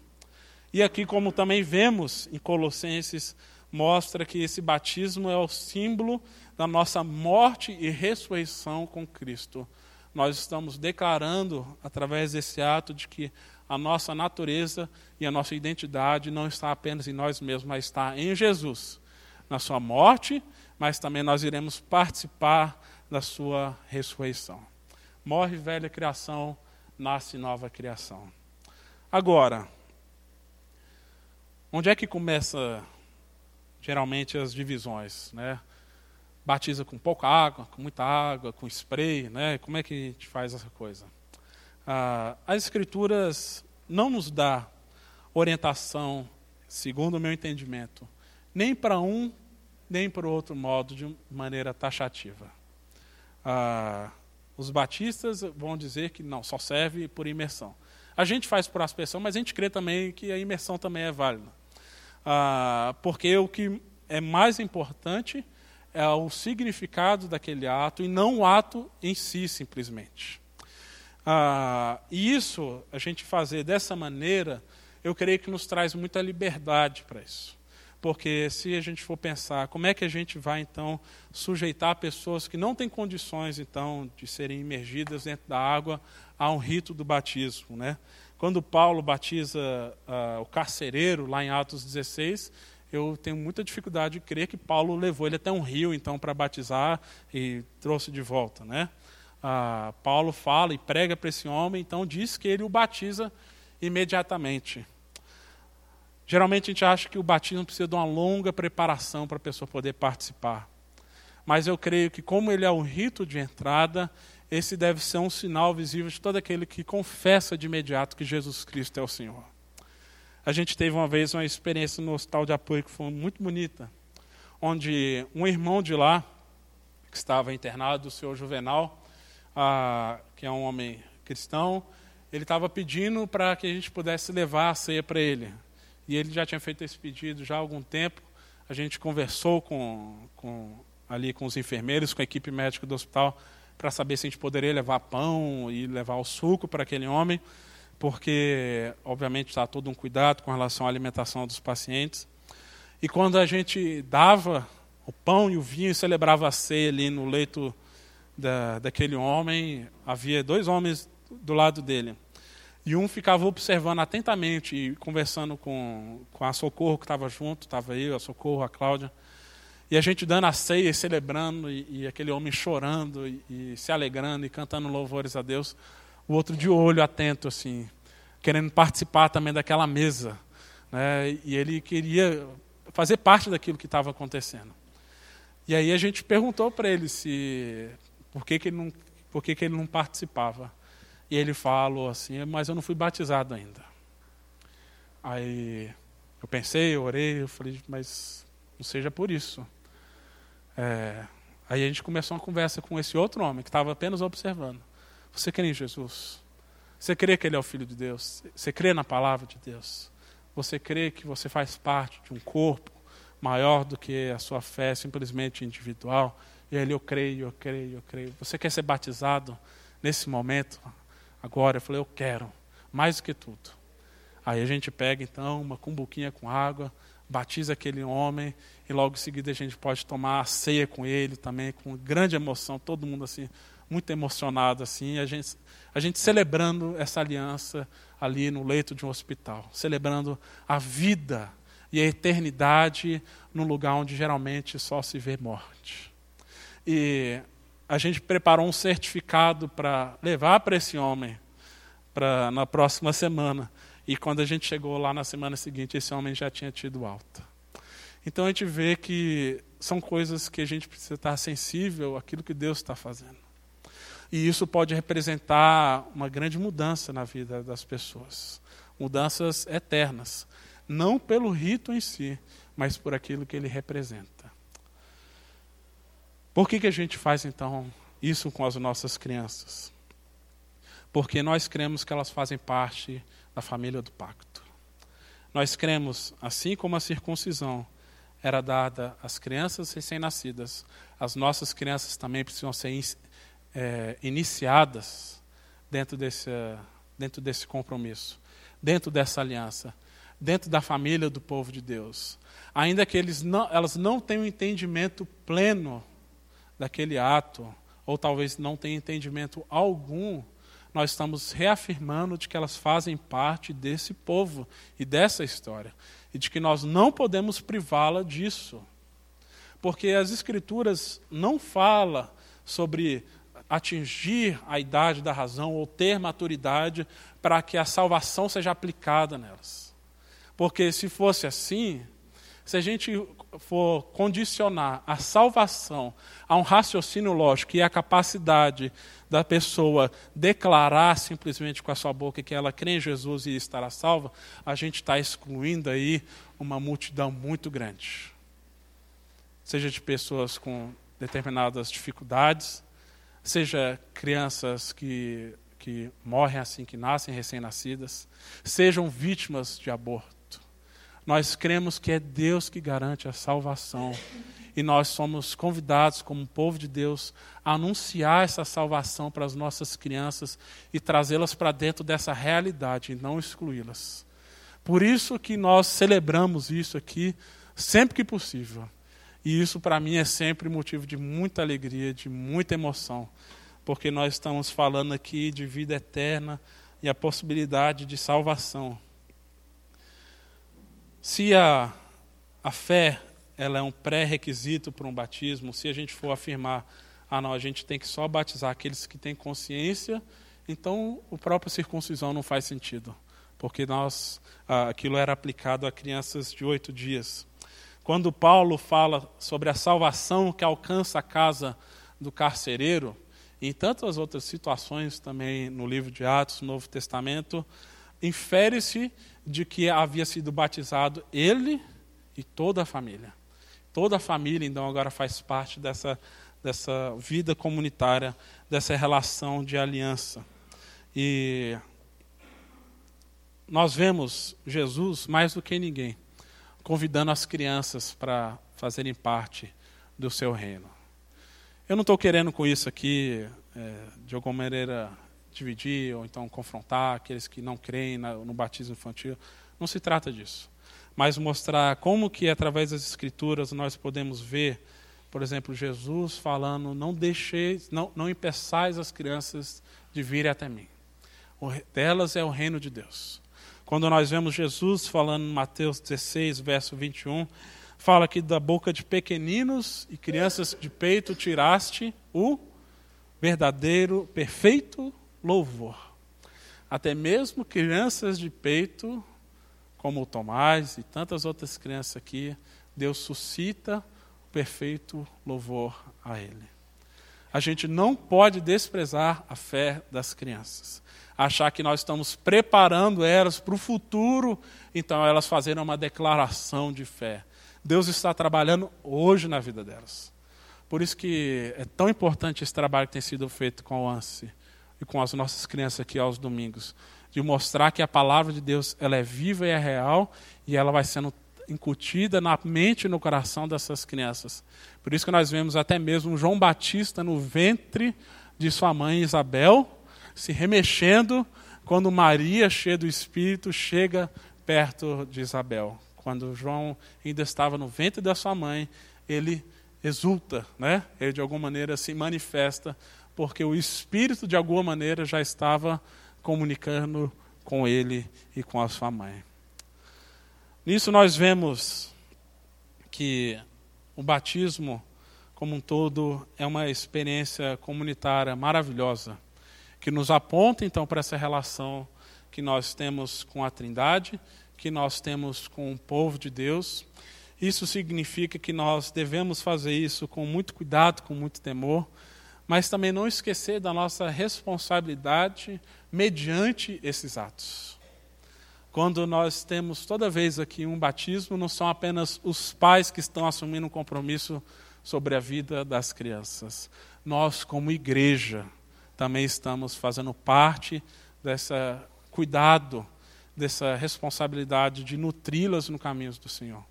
E aqui, como também vemos em Colossenses, mostra que esse batismo é o símbolo da nossa morte e ressurreição com Cristo. Nós estamos declarando, através desse ato, de que a nossa natureza e a nossa identidade não está apenas em nós mesmos, mas está em Jesus, na sua morte, mas também nós iremos participar da sua ressurreição. Morre velha criação, nasce nova criação. Agora, onde é que começa geralmente as divisões, né? Batiza com pouca água, com muita água, com spray, né? Como é que a gente faz essa coisa? Ah, as escrituras não nos dá orientação, segundo o meu entendimento, nem para um nem para o outro modo de maneira taxativa. Ah, os batistas vão dizer que não, só serve por imersão. A gente faz por aspersão, mas a gente crê também que a imersão também é válida. Ah, porque o que é mais importante é o significado daquele ato e não o ato em si, simplesmente. Ah, e isso, a gente fazer dessa maneira, eu creio que nos traz muita liberdade para isso. Porque se a gente for pensar, como é que a gente vai então sujeitar pessoas que não têm condições então de serem imergidas dentro da água a um rito do batismo, né? quando Paulo batiza uh, o carcereiro, lá em Atos 16, eu tenho muita dificuldade de crer que Paulo levou ele até um rio, então, para batizar e trouxe de volta. Né? Uh, Paulo fala e prega para esse homem, então diz que ele o batiza imediatamente. Geralmente a gente acha que o batismo precisa de uma longa preparação para a pessoa poder participar. Mas eu creio que, como ele é o rito de entrada, esse deve ser um sinal visível de todo aquele que confessa de imediato que Jesus Cristo é o Senhor. A gente teve uma vez uma experiência no hospital de apoio que foi muito bonita, onde um irmão de lá, que estava internado, o senhor Juvenal, ah, que é um homem cristão, ele estava pedindo para que a gente pudesse levar a ceia para ele. E ele já tinha feito esse pedido já há algum tempo. A gente conversou com, com ali com os enfermeiros, com a equipe médica do hospital, para saber se a gente poderia levar pão e levar o suco para aquele homem, porque, obviamente, está todo um cuidado com relação à alimentação dos pacientes. E quando a gente dava o pão e o vinho e celebrava a ceia ali no leito da, daquele homem, havia dois homens do lado dele. E um ficava observando atentamente e conversando com, com a Socorro que estava junto, estava eu, a Socorro, a Cláudia. E a gente dando a ceia, celebrando, e, e aquele homem chorando, e, e, se alegrando, e cantando louvores a Deus. O outro de olho atento, assim, querendo participar também daquela mesa. Né? E ele queria fazer parte daquilo que estava acontecendo. E aí a gente perguntou para ele se por que, que ele não por que, que ele não participava. E ele falou assim, mas eu não fui batizado ainda. Aí eu pensei, eu orei, eu falei, mas não seja por isso. É, aí a gente começou uma conversa com esse outro homem que estava apenas observando. Você crê em Jesus? Você crê que Ele é o Filho de Deus? Você crê na palavra de Deus? Você crê que você faz parte de um corpo maior do que a sua fé simplesmente individual? E ele, eu creio, eu creio, eu creio. Você quer ser batizado nesse momento? Agora? Eu falei, eu quero, mais do que tudo. Aí a gente pega então uma cumbuquinha com água, batiza aquele homem e logo em seguida a gente pode tomar a ceia com ele também, com grande emoção, todo mundo assim, muito emocionado assim, a gente, a gente celebrando essa aliança ali no leito de um hospital, celebrando a vida e a eternidade num lugar onde geralmente só se vê morte. E a gente preparou um certificado para levar para esse homem para na próxima semana. E quando a gente chegou lá na semana seguinte, esse homem já tinha tido alta. Então a gente vê que são coisas que a gente precisa estar sensível àquilo que Deus está fazendo. E isso pode representar uma grande mudança na vida das pessoas. Mudanças eternas. Não pelo rito em si, mas por aquilo que ele representa. Por que, que a gente faz então isso com as nossas crianças? Porque nós cremos que elas fazem parte da família do pacto. Nós cremos, assim como a circuncisão era dada às crianças recém-nascidas, as nossas crianças também precisam ser é, iniciadas dentro desse, dentro desse compromisso, dentro dessa aliança, dentro da família do povo de Deus. Ainda que eles não, elas não tenham entendimento pleno daquele ato, ou talvez não tenham entendimento algum nós estamos reafirmando de que elas fazem parte desse povo e dessa história. E de que nós não podemos privá-la disso. Porque as Escrituras não falam sobre atingir a idade da razão ou ter maturidade para que a salvação seja aplicada nelas. Porque se fosse assim, se a gente for condicionar a salvação a um raciocínio lógico e a capacidade da pessoa declarar simplesmente com a sua boca que ela crê em Jesus e estará salva, a gente está excluindo aí uma multidão muito grande. Seja de pessoas com determinadas dificuldades, seja crianças que, que morrem assim que nascem, recém-nascidas, sejam vítimas de aborto nós cremos que é Deus que garante a salvação. E nós somos convidados, como povo de Deus, a anunciar essa salvação para as nossas crianças e trazê-las para dentro dessa realidade e não excluí-las. Por isso que nós celebramos isso aqui sempre que possível. E isso para mim é sempre motivo de muita alegria, de muita emoção, porque nós estamos falando aqui de vida eterna e a possibilidade de salvação. Se a, a fé ela é um pré-requisito para um batismo, se a gente for afirmar, ah não, a gente tem que só batizar aqueles que têm consciência, então o próprio circuncisão não faz sentido, porque nós ah, aquilo era aplicado a crianças de oito dias. Quando Paulo fala sobre a salvação que alcança a casa do carcereiro, em tantas outras situações também no livro de Atos, no Novo Testamento, infere-se de que havia sido batizado ele e toda a família. Toda a família, então, agora faz parte dessa, dessa vida comunitária, dessa relação de aliança. E nós vemos Jesus mais do que ninguém convidando as crianças para fazerem parte do seu reino. Eu não estou querendo com isso aqui, é, de alguma maneira, dividir ou então confrontar aqueles que não creem no batismo infantil. Não se trata disso. Mas mostrar como que, através das Escrituras, nós podemos ver, por exemplo, Jesus falando, não deixeis, não, não impeçais as crianças de virem até mim. O, delas é o reino de Deus. Quando nós vemos Jesus falando em Mateus 16, verso 21, fala que da boca de pequeninos e crianças de peito tiraste o verdadeiro, perfeito louvor. Até mesmo crianças de peito, como o Tomás e tantas outras crianças aqui, Deus suscita o perfeito louvor a Ele. A gente não pode desprezar a fé das crianças achar que nós estamos preparando elas para o futuro, então elas fazerem uma declaração de fé. Deus está trabalhando hoje na vida delas. Por isso que é tão importante esse trabalho que tem sido feito com o ANSI e com as nossas crianças aqui aos domingos, de mostrar que a palavra de Deus ela é viva e é real e ela vai sendo incutida na mente e no coração dessas crianças. Por isso que nós vemos até mesmo João Batista no ventre de sua mãe Isabel, se remexendo quando Maria, cheia do Espírito, chega perto de Isabel. Quando João ainda estava no ventre da sua mãe, ele exulta, né? ele de alguma maneira se manifesta, porque o Espírito de alguma maneira já estava comunicando com ele e com a sua mãe. Nisso nós vemos que o batismo, como um todo, é uma experiência comunitária maravilhosa que nos aponta então para essa relação que nós temos com a Trindade, que nós temos com o povo de Deus. Isso significa que nós devemos fazer isso com muito cuidado, com muito temor, mas também não esquecer da nossa responsabilidade mediante esses atos. Quando nós temos toda vez aqui um batismo, não são apenas os pais que estão assumindo um compromisso sobre a vida das crianças. Nós, como igreja, também estamos fazendo parte dessa cuidado, dessa responsabilidade de nutri-las no caminho do Senhor.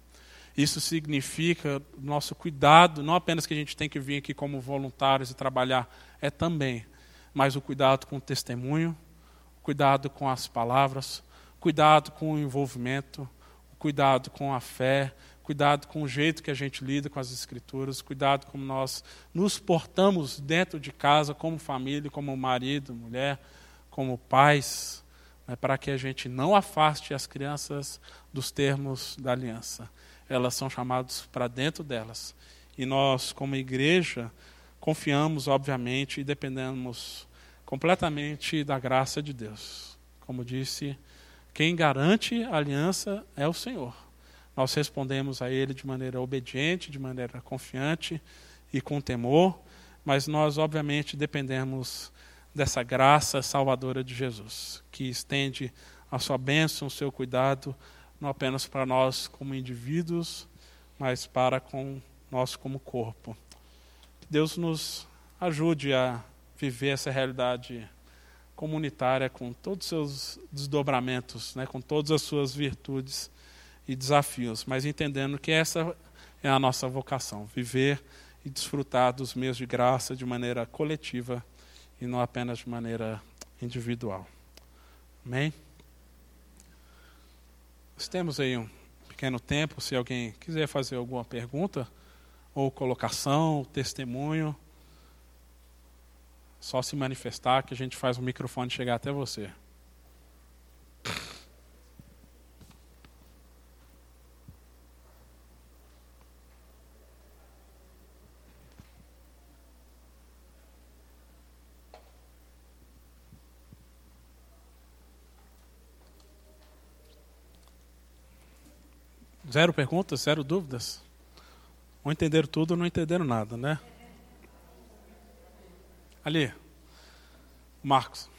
Isso significa nosso cuidado, não apenas que a gente tem que vir aqui como voluntários e trabalhar, é também, mas o cuidado com o testemunho, cuidado com as palavras, cuidado com o envolvimento, cuidado com a fé, cuidado com o jeito que a gente lida com as escrituras, cuidado como nós nos portamos dentro de casa, como família, como marido, mulher, como pais, né, para que a gente não afaste as crianças dos termos da aliança. Elas são chamadas para dentro delas. E nós, como igreja, confiamos, obviamente, e dependemos completamente da graça de Deus. Como disse, quem garante a aliança é o Senhor. Nós respondemos a Ele de maneira obediente, de maneira confiante e com temor, mas nós, obviamente, dependemos dessa graça salvadora de Jesus, que estende a sua bênção, o seu cuidado, não apenas para nós como indivíduos, mas para com nós como corpo. Que Deus nos ajude a viver essa realidade comunitária com todos os seus desdobramentos, né, com todas as suas virtudes e desafios, mas entendendo que essa é a nossa vocação, viver e desfrutar dos meios de graça de maneira coletiva e não apenas de maneira individual. Amém? Nós temos aí um pequeno tempo, se alguém quiser fazer alguma pergunta, ou colocação, ou testemunho, só se manifestar que a gente faz o microfone chegar até você. Zero perguntas, zero dúvidas? Ou entenderam tudo ou não entenderam nada, né? Ali. Marcos.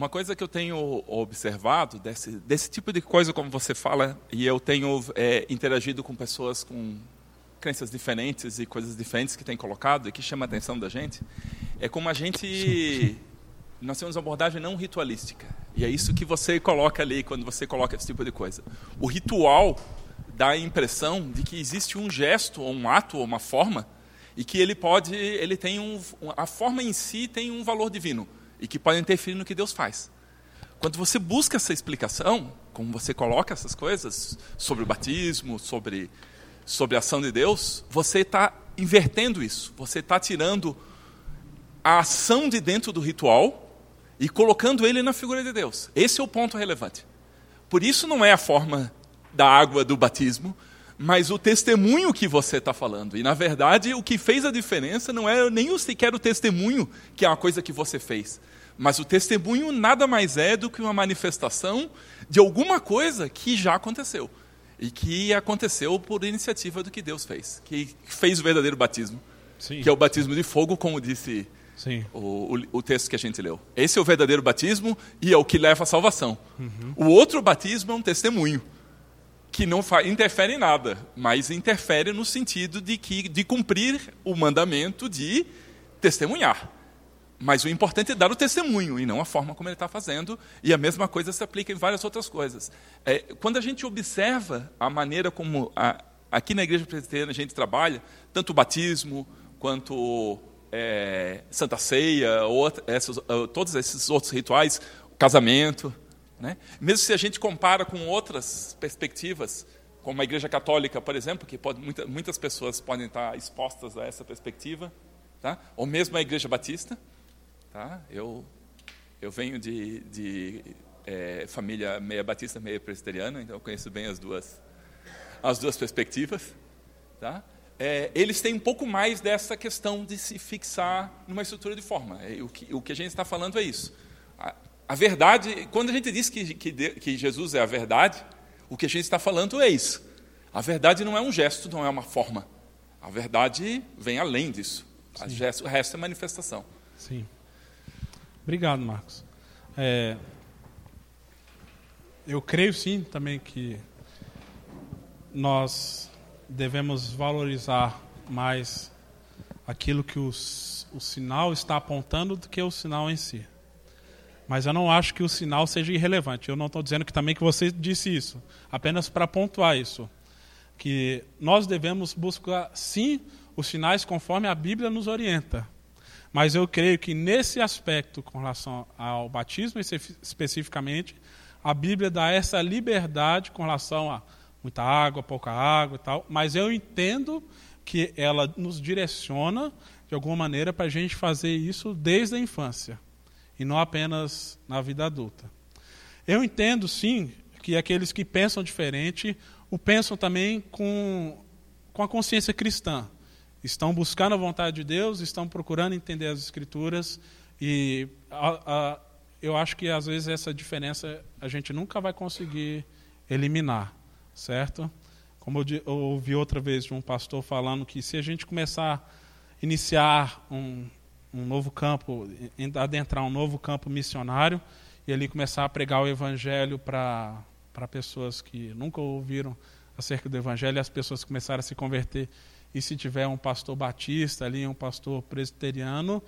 Uma coisa que eu tenho observado desse, desse tipo de coisa, como você fala, e eu tenho é, interagido com pessoas com crenças diferentes e coisas diferentes que tem colocado e que chama a atenção da gente, é como a gente. Nós temos uma abordagem não ritualística. E é isso que você coloca ali quando você coloca esse tipo de coisa. O ritual dá a impressão de que existe um gesto, ou um ato, ou uma forma, e que ele pode, ele tem um, a forma em si tem um valor divino e que pode interferir no que Deus faz. Quando você busca essa explicação, como você coloca essas coisas sobre o batismo, sobre sobre a ação de Deus, você está invertendo isso. Você está tirando a ação de dentro do ritual e colocando ele na figura de Deus. Esse é o ponto relevante. Por isso não é a forma da água do batismo, mas o testemunho que você está falando. E, na verdade, o que fez a diferença não é nem sequer o testemunho, que é uma coisa que você fez. Mas o testemunho nada mais é do que uma manifestação de alguma coisa que já aconteceu. E que aconteceu por iniciativa do que Deus fez. Que fez o verdadeiro batismo. Sim. Que é o batismo de fogo, como disse o, o, o, texto que a gente leu. Esse é o verdadeiro batismo e é o que leva à salvação. Uhum. O outro batismo é um testemunho que não interfere em nada, mas interfere no sentido de que de cumprir o mandamento de testemunhar. Mas o importante é dar o testemunho e não a forma como ele está fazendo. E a mesma coisa se aplica em várias outras coisas. É, quando a gente observa a maneira como a, aqui na igreja presbiteriana a gente trabalha, tanto o batismo quanto é, Santa Ceia, ou essas, todos esses outros rituais, casamento, né? Mesmo se a gente compara com outras perspectivas, como a Igreja Católica, por exemplo, que pode, muita, muitas pessoas podem estar expostas a essa perspectiva, tá? ou mesmo a Igreja Batista. Tá? Eu, eu venho de, de é, família meia batista, meia presbiteriana, então eu conheço bem as duas, as duas perspectivas. Tá? É, eles têm um pouco mais dessa questão de se fixar numa estrutura de forma. É, o, que, o que a gente está falando é isso. A verdade, quando a gente diz que, que, que Jesus é a verdade, o que a gente está falando é isso. A verdade não é um gesto, não é uma forma. A verdade vem além disso. Gesto, o resto é manifestação. Sim. Obrigado, Marcos. É, eu creio sim também que nós devemos valorizar mais aquilo que os, o sinal está apontando do que o sinal em si. Mas eu não acho que o sinal seja irrelevante. Eu não estou dizendo que também que você disse isso. Apenas para pontuar isso. Que nós devemos buscar, sim, os sinais conforme a Bíblia nos orienta. Mas eu creio que nesse aspecto, com relação ao batismo especificamente, a Bíblia dá essa liberdade com relação a muita água, pouca água e tal. Mas eu entendo que ela nos direciona, de alguma maneira, para a gente fazer isso desde a infância e não apenas na vida adulta. Eu entendo, sim, que aqueles que pensam diferente o pensam também com, com a consciência cristã. Estão buscando a vontade de Deus, estão procurando entender as Escrituras e a, a, eu acho que às vezes essa diferença a gente nunca vai conseguir eliminar, certo? Como eu, eu ouvi outra vez de um pastor falando que se a gente começar a iniciar um, um novo campo, adentrar um novo campo missionário e ali começar a pregar o evangelho para pessoas que nunca ouviram acerca do evangelho e as pessoas começarem a se converter. E se tiver um pastor batista ali, um pastor presbiteriano,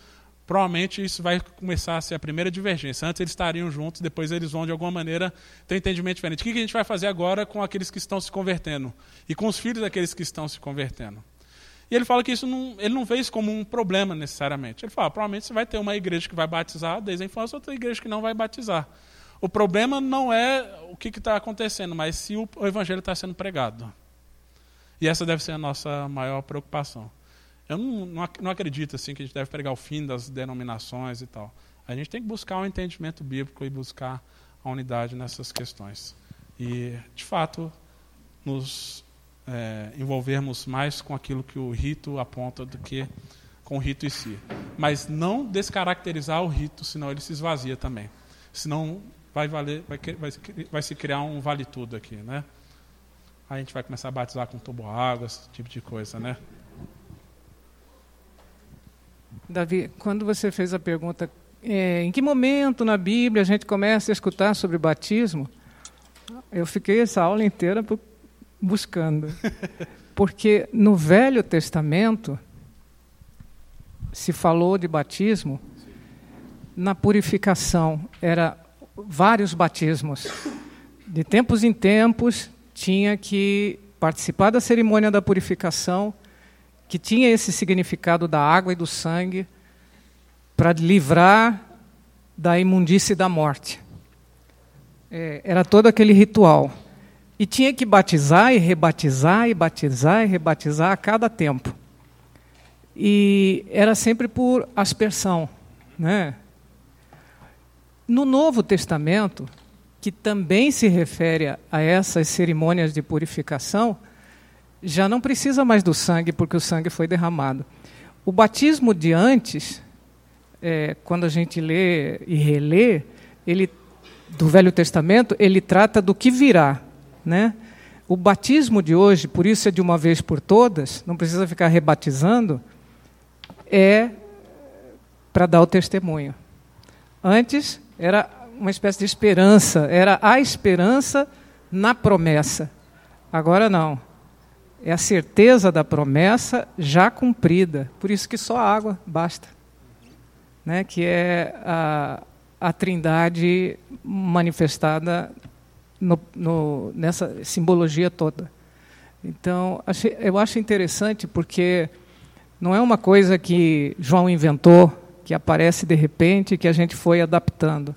provavelmente isso vai começar a ser a primeira divergência. Antes eles estariam juntos, depois eles vão, de alguma maneira, ter um entendimento diferente. O que a gente vai fazer agora com aqueles que estão se convertendo? E com os filhos daqueles que estão se convertendo? E ele fala que isso não, ele não vê isso como um problema necessariamente. Ele fala, provavelmente você vai ter uma igreja que vai batizar desde a infância, outra igreja que não vai batizar. O problema não é o que está acontecendo, mas se o, o evangelho está sendo pregado. E essa deve ser a nossa maior preocupação. Eu não, não, não acredito assim que a gente deve pregar o fim das denominações e tal. A gente tem que buscar um entendimento bíblico e buscar a unidade nessas questões. E, de fato, nos é, envolvermos mais com aquilo que o rito aponta do que com o rito em si. Mas não descaracterizar o rito, senão ele se esvazia também. Senão vai, valer, vai, vai, vai se criar um vale tudo aqui, né? A gente vai começar a batizar com tubo água, esse tipo de coisa, né? Davi, quando você fez a pergunta, é, em que momento na Bíblia a gente começa a escutar sobre batismo? Eu fiquei essa aula inteira buscando. Porque no Velho Testamento se falou de batismo na purificação, era vários batismos. De tempos em tempos tinha que participar da cerimônia da purificação, que tinha esse significado da água e do sangue para livrar da imundície da morte. É, era todo aquele ritual. E tinha que batizar e rebatizar e batizar e rebatizar a cada tempo. E era sempre por aspersão. Né? No Novo Testamento, que também se refere a essas cerimônias de purificação, já não precisa mais do sangue, porque o sangue foi derramado. O batismo de antes, é, quando a gente lê e relê, ele, do Velho Testamento, ele trata do que virá. Né? O batismo de hoje, por isso é de uma vez por todas, não precisa ficar rebatizando, é para dar o testemunho. Antes era uma espécie de esperança, era a esperança na promessa. Agora não. É a certeza da promessa já cumprida. Por isso que só água basta. Né? Que é a, a trindade manifestada no, no, nessa simbologia toda. Então, achei, eu acho interessante porque não é uma coisa que João inventou, que aparece de repente, que a gente foi adaptando.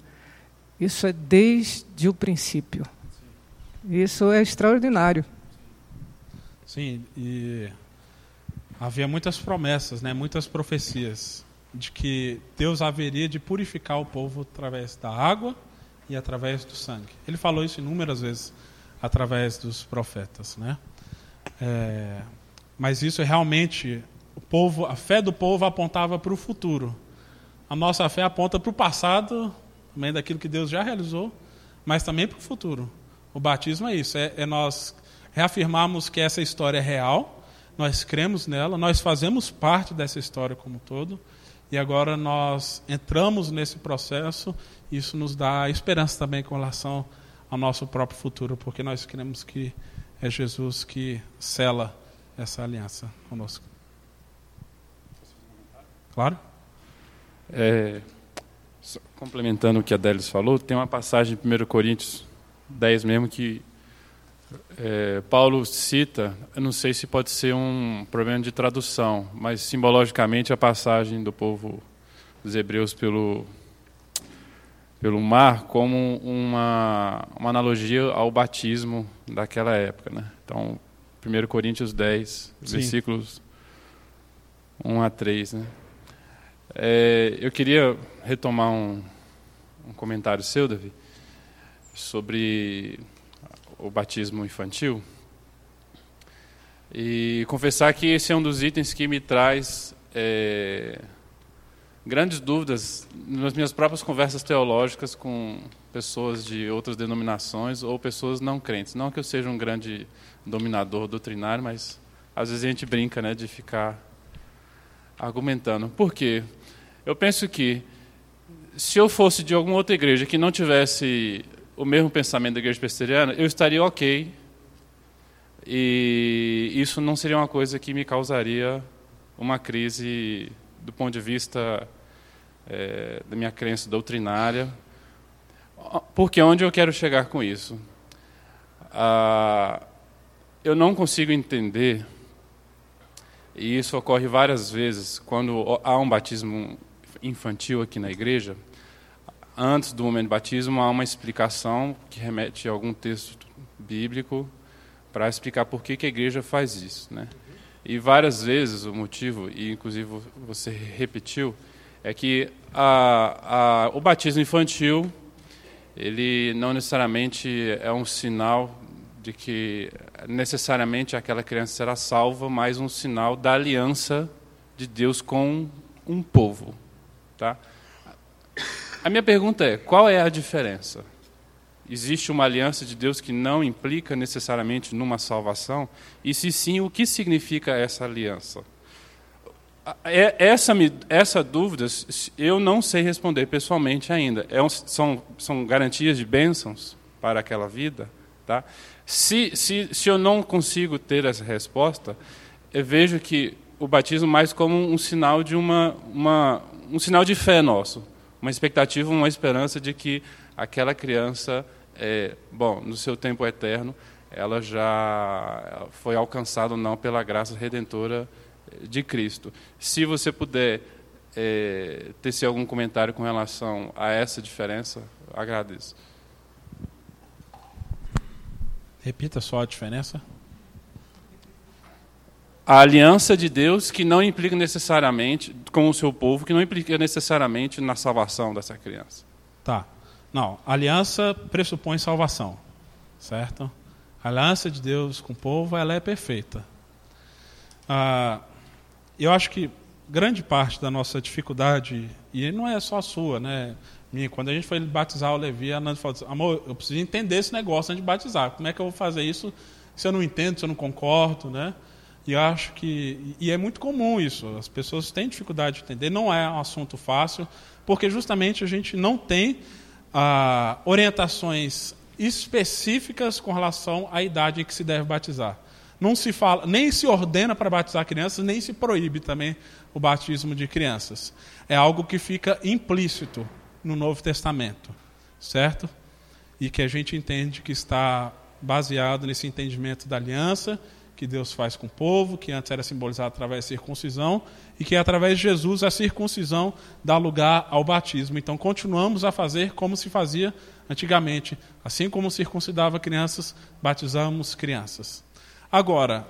Isso é desde o princípio. Isso é extraordinário. Sim, e havia muitas promessas, né, muitas profecias de que Deus haveria de purificar o povo através da água e através do sangue. Ele falou isso inúmeras vezes através dos profetas, né? É, mas isso é realmente o povo, a fé do povo apontava para o futuro. A nossa fé aponta para o passado, também daquilo que Deus já realizou, mas também para o futuro. O batismo é isso, é, é nós reafirmarmos que essa história é real, nós cremos nela, nós fazemos parte dessa história como um todo, e agora nós entramos nesse processo isso nos dá esperança também com relação ao nosso próprio futuro, porque nós cremos que é Jesus que sela essa aliança conosco. Claro? É, complementando o que a Délis falou, tem uma passagem em 1 Coríntios 10 mesmo que é, Paulo cita, não sei se pode ser um problema de tradução, mas simbologicamente a passagem do povo dos hebreus pelo pelo mar como uma, uma analogia ao batismo daquela época. Né? Então, 1 Coríntios 10, Sim. versículos 1 a 3. Né? É, eu queria retomar um, um comentário seu, Davi, sobre o batismo infantil. E confessar que esse é um dos itens que me traz é, grandes dúvidas nas minhas próprias conversas teológicas com pessoas de outras denominações ou pessoas não crentes. Não que eu seja um grande dominador doutrinário, mas às vezes a gente brinca né, de ficar argumentando. Por quê? Eu penso que se eu fosse de alguma outra igreja que não tivesse o mesmo pensamento da igreja presbiteriana, eu estaria ok. E isso não seria uma coisa que me causaria uma crise do ponto de vista é, da minha crença doutrinária. Porque onde eu quero chegar com isso? Ah, eu não consigo entender, e isso ocorre várias vezes, quando há um batismo infantil aqui na igreja, antes do momento do batismo há uma explicação que remete a algum texto bíblico para explicar por que, que a igreja faz isso. Né? E várias vezes o motivo, e inclusive você repetiu, é que a, a, o batismo infantil ele não necessariamente é um sinal de que necessariamente aquela criança será salva, mas um sinal da aliança de Deus com um povo, tá? A minha pergunta é: qual é a diferença? Existe uma aliança de Deus que não implica necessariamente numa salvação? E se sim, o que significa essa aliança? É, essa, essa dúvida eu não sei responder pessoalmente ainda. É um, são, são garantias de bênçãos para aquela vida? Tá? Se, se, se eu não consigo ter essa resposta, eu vejo que o batismo mais como um sinal de uma, uma um sinal de fé nosso, uma expectativa, uma esperança de que aquela criança, é, bom, no seu tempo eterno, ela já foi alcançada ou não pela graça redentora de Cristo. Se você puder é, tecer algum comentário com relação a essa diferença, agradeço. Repita só a diferença. A aliança de Deus que não implica necessariamente com o seu povo, que não implica necessariamente na salvação dessa criança. Tá. Não, aliança pressupõe salvação, certo? A aliança de Deus com o povo, ela é perfeita. Ah, eu acho que grande parte da nossa dificuldade, e não é só a sua, né? Minha, quando a gente foi batizar o Levi, a Nanda falou assim, amor, eu preciso entender esse negócio antes de batizar. Como é que eu vou fazer isso se eu não entendo, se eu não concordo, né? E eu acho que e é muito comum isso. As pessoas têm dificuldade de entender. Não é um assunto fácil, porque justamente a gente não tem ah, orientações específicas com relação à idade em que se deve batizar não se fala, nem se ordena para batizar crianças, nem se proíbe também o batismo de crianças. É algo que fica implícito no Novo Testamento, certo? E que a gente entende que está baseado nesse entendimento da aliança que Deus faz com o povo, que antes era simbolizado através da circuncisão, e que através de Jesus a circuncisão dá lugar ao batismo. Então continuamos a fazer como se fazia antigamente. Assim como circuncidava crianças, batizamos crianças. Agora,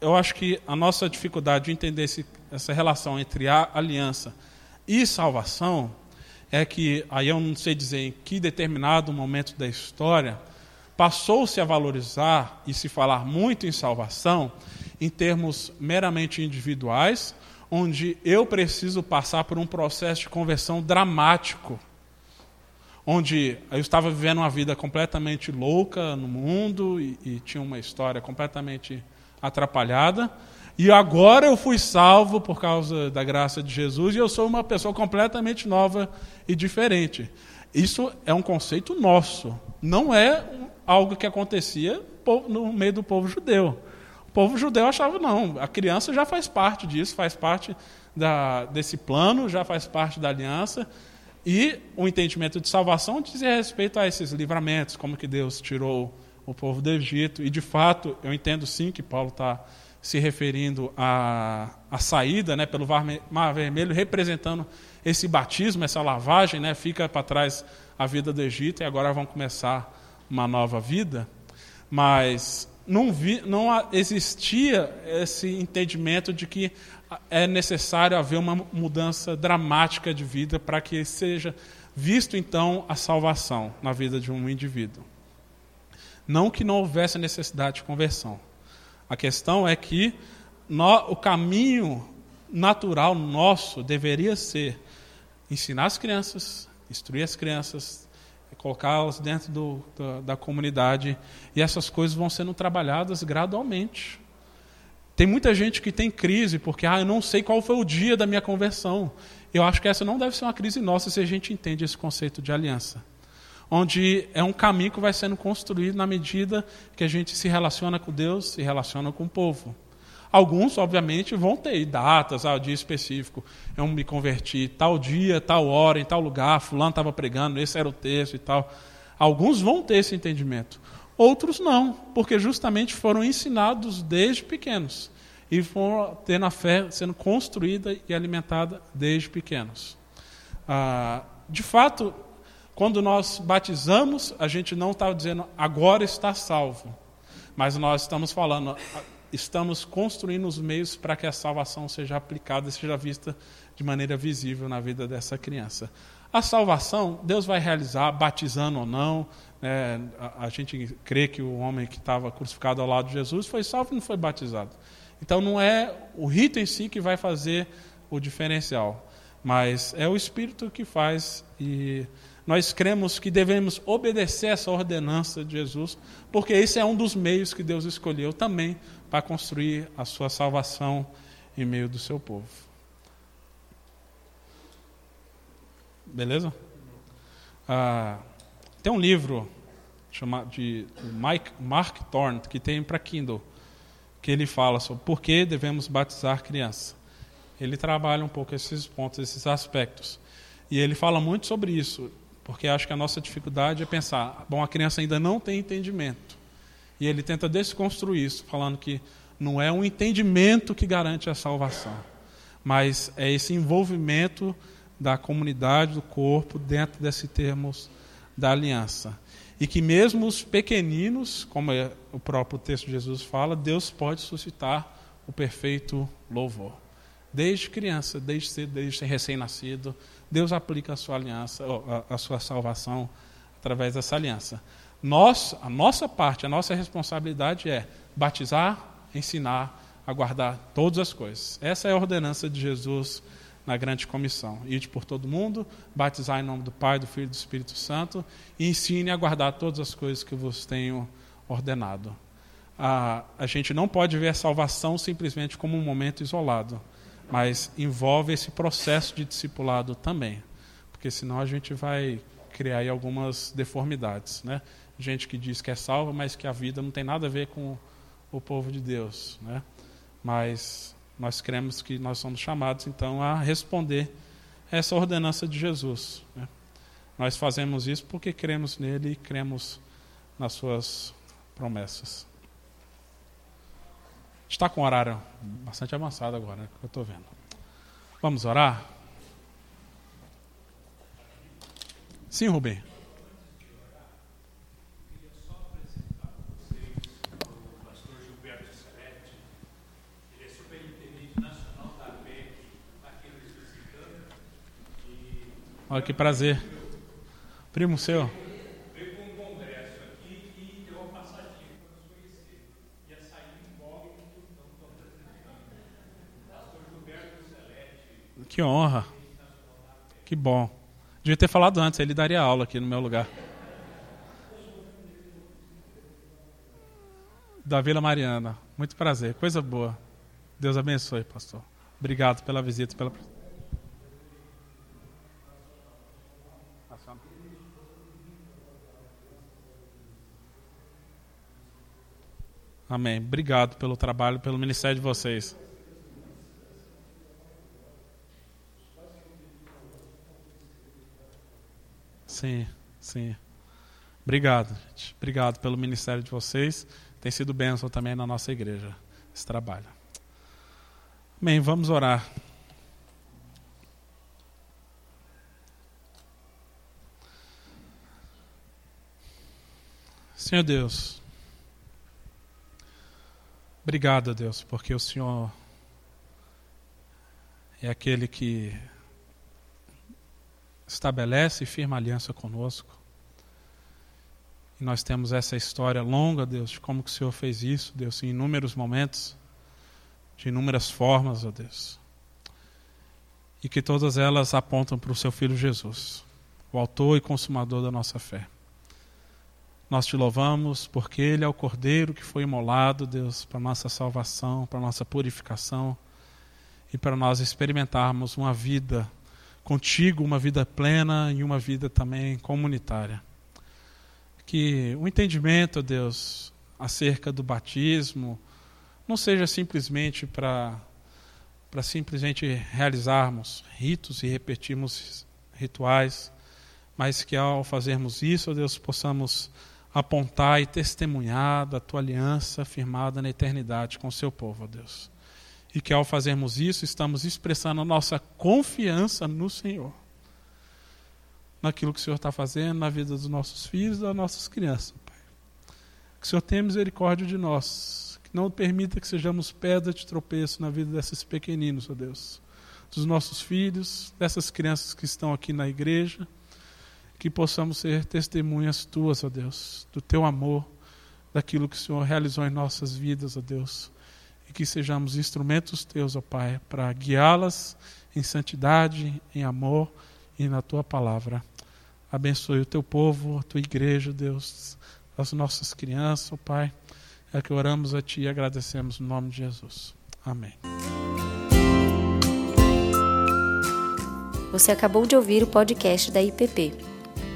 eu acho que a nossa dificuldade de entender esse, essa relação entre a aliança e salvação é que, aí eu não sei dizer em que determinado momento da história, passou-se a valorizar e se falar muito em salvação em termos meramente individuais, onde eu preciso passar por um processo de conversão dramático onde eu estava vivendo uma vida completamente louca no mundo e, e, tinha uma história completamente atrapalhada. E agora eu fui salvo por causa da graça de Jesus e eu sou uma pessoa completamente nova e diferente. Isso é um conceito nosso, não é algo que acontecia no meio do povo judeu. O povo judeu achava, não, a criança já faz parte disso, faz parte da, desse plano, já faz parte da aliança. E o entendimento de salvação dizia respeito a esses livramentos, como que Deus tirou o povo do Egito. E, de fato, eu entendo sim que Paulo está se referindo à, à saída né, pelo Mar Vermelho, representando esse batismo, essa lavagem, né, fica para trás a vida do Egito e agora vão começar uma nova vida. Mas não, vi, não existia esse entendimento de que é necessário haver uma mudança dramática de vida para que seja visto então a salvação na vida de um indivíduo. Não que não houvesse necessidade de conversão. A questão é que no, o caminho natural nosso deveria ser ensinar as crianças, instruir as crianças, colocá-las dentro do, da, da comunidade, e essas coisas vão sendo trabalhadas gradualmente. Tem muita gente que tem crise porque, ah, eu não sei qual foi o dia da minha conversão. Eu acho que essa não deve ser uma crise nossa se a gente entende esse conceito de aliança. Onde é um caminho que vai sendo construído na medida que a gente se relaciona com Deus, se relaciona com o povo. Alguns, obviamente, vão ter datas, ah, dia específico. Eu me converti tal dia, tal hora, em tal lugar, fulano estava pregando, esse era o texto e tal. Alguns vão ter esse entendimento. Outros não, porque justamente foram ensinados desde pequenos e foram tendo a fé sendo construída e alimentada desde pequenos. Ah, de fato, quando nós batizamos, a gente não está dizendo agora está salvo, mas nós estamos falando, estamos construindo os meios para que a salvação seja aplicada, seja vista de maneira visível na vida dessa criança. A salvação, Deus vai realizar, batizando ou não. É, a, a, gente crê que o homem que estava crucificado ao lado de Jesus foi salvo e não foi batizado. Então não é o rito em si que vai fazer o diferencial, mas é o Espírito que faz e nós cremos que devemos obedecer essa ordenança de Jesus, porque esse é um dos meios que Deus escolheu também para construir a sua salvação em meio do seu povo. Beleza? Ah, tem um livro chamado de Mike, Mark Thorne que tem para Kindle, que ele fala sobre por que devemos batizar criança. Ele trabalha um pouco esses pontos, esses aspectos. E ele fala muito sobre isso. Porque acho que a nossa dificuldade é pensar, bom, a criança ainda não tem entendimento. E ele tenta desconstruir isso, falando que não é um entendimento que garante a salvação, mas é esse envolvimento da comunidade, do corpo, dentro desses termos da aliança. E que mesmo os pequeninos, como é o próprio texto de Jesus fala, Deus pode suscitar o perfeito louvor. Desde criança, desde ser, desde recém-nascido, Deus aplica a sua aliança, a sua salvação através dessa aliança. Nós, a nossa parte, a nossa responsabilidade é batizar, ensinar, a guardar todas as coisas. Essa é a ordenança de Jesus na grande comissão. Ide por todo mundo, batizar em nome do Pai, do Filho e do Espírito Santo e ensine a guardar todas as coisas que vos tenho ordenado. A, a gente não pode ver a salvação simplesmente como um momento isolado mas envolve esse processo de discipulado também, porque senão a gente vai criar algumas deformidades, né? Gente que diz que é salva, mas que a vida não tem nada a ver com o povo de Deus, né? Mas nós cremos que nós somos chamados então a responder essa ordenança de Jesus. Né? Nós fazemos isso porque cremos nele e cremos nas suas promessas. Está com horário bastante avançado agora, né, que eu estou vendo. Vamos orar? Sim, Rubem. Olha que prazer. Primo seu. Que honra. Que bom. Devia ter falado antes, ele daria aula aqui no meu lugar. Da Vila Mariana. Muito prazer, coisa boa. Deus abençoe, pastor. Obrigado pela visita, pela Amém. Obrigado pelo trabalho, pelo ministério de vocês. Sim, sim. Obrigado, gente. Obrigado pelo ministério de vocês. Tem sido bênção também na nossa igreja, esse trabalho. Bem, vamos orar. Senhor Deus, obrigado, Deus, porque o Senhor é aquele que estabelece e firma aliança conosco. E nós temos essa história longa, Deus, de como que o Senhor fez isso, Deus, em inúmeros momentos, de inúmeras formas, ó Deus. E que todas elas apontam para o seu Filho Jesus, o autor e consumador da nossa fé. Nós te louvamos porque Ele é o Cordeiro que foi imolado, Deus, para nossa salvação, para nossa purificação e para nós experimentarmos uma vida contigo uma vida plena e uma vida também comunitária. Que o entendimento, Deus, acerca do batismo não seja simplesmente para para simplesmente realizarmos ritos e repetirmos rituais, mas que ao fazermos isso, Deus, possamos apontar e testemunhar da tua aliança firmada na eternidade com o seu povo, Deus e que ao fazermos isso, estamos expressando a nossa confiança no Senhor. Naquilo que o Senhor está fazendo na vida dos nossos filhos e das nossas crianças, Pai. Que o Senhor tenha misericórdia de nós. Que não permita que sejamos pedra de tropeço na vida desses pequeninos, ó Deus. dos nossos filhos, dessas crianças que estão aqui na igreja, que possamos ser testemunhas tuas, ó Deus, do teu amor, daquilo que o Senhor realizou em nossas vidas, ó Deus, e que sejamos instrumentos teus, ó Pai, para guiá-las em santidade, em amor e na tua palavra. Abençoe o teu povo, a tua igreja, Deus, as nossas crianças, ó Pai. É que oramos a Ti e agradecemos no nome de Jesus. Amém. Você acabou de ouvir o podcast da IPP.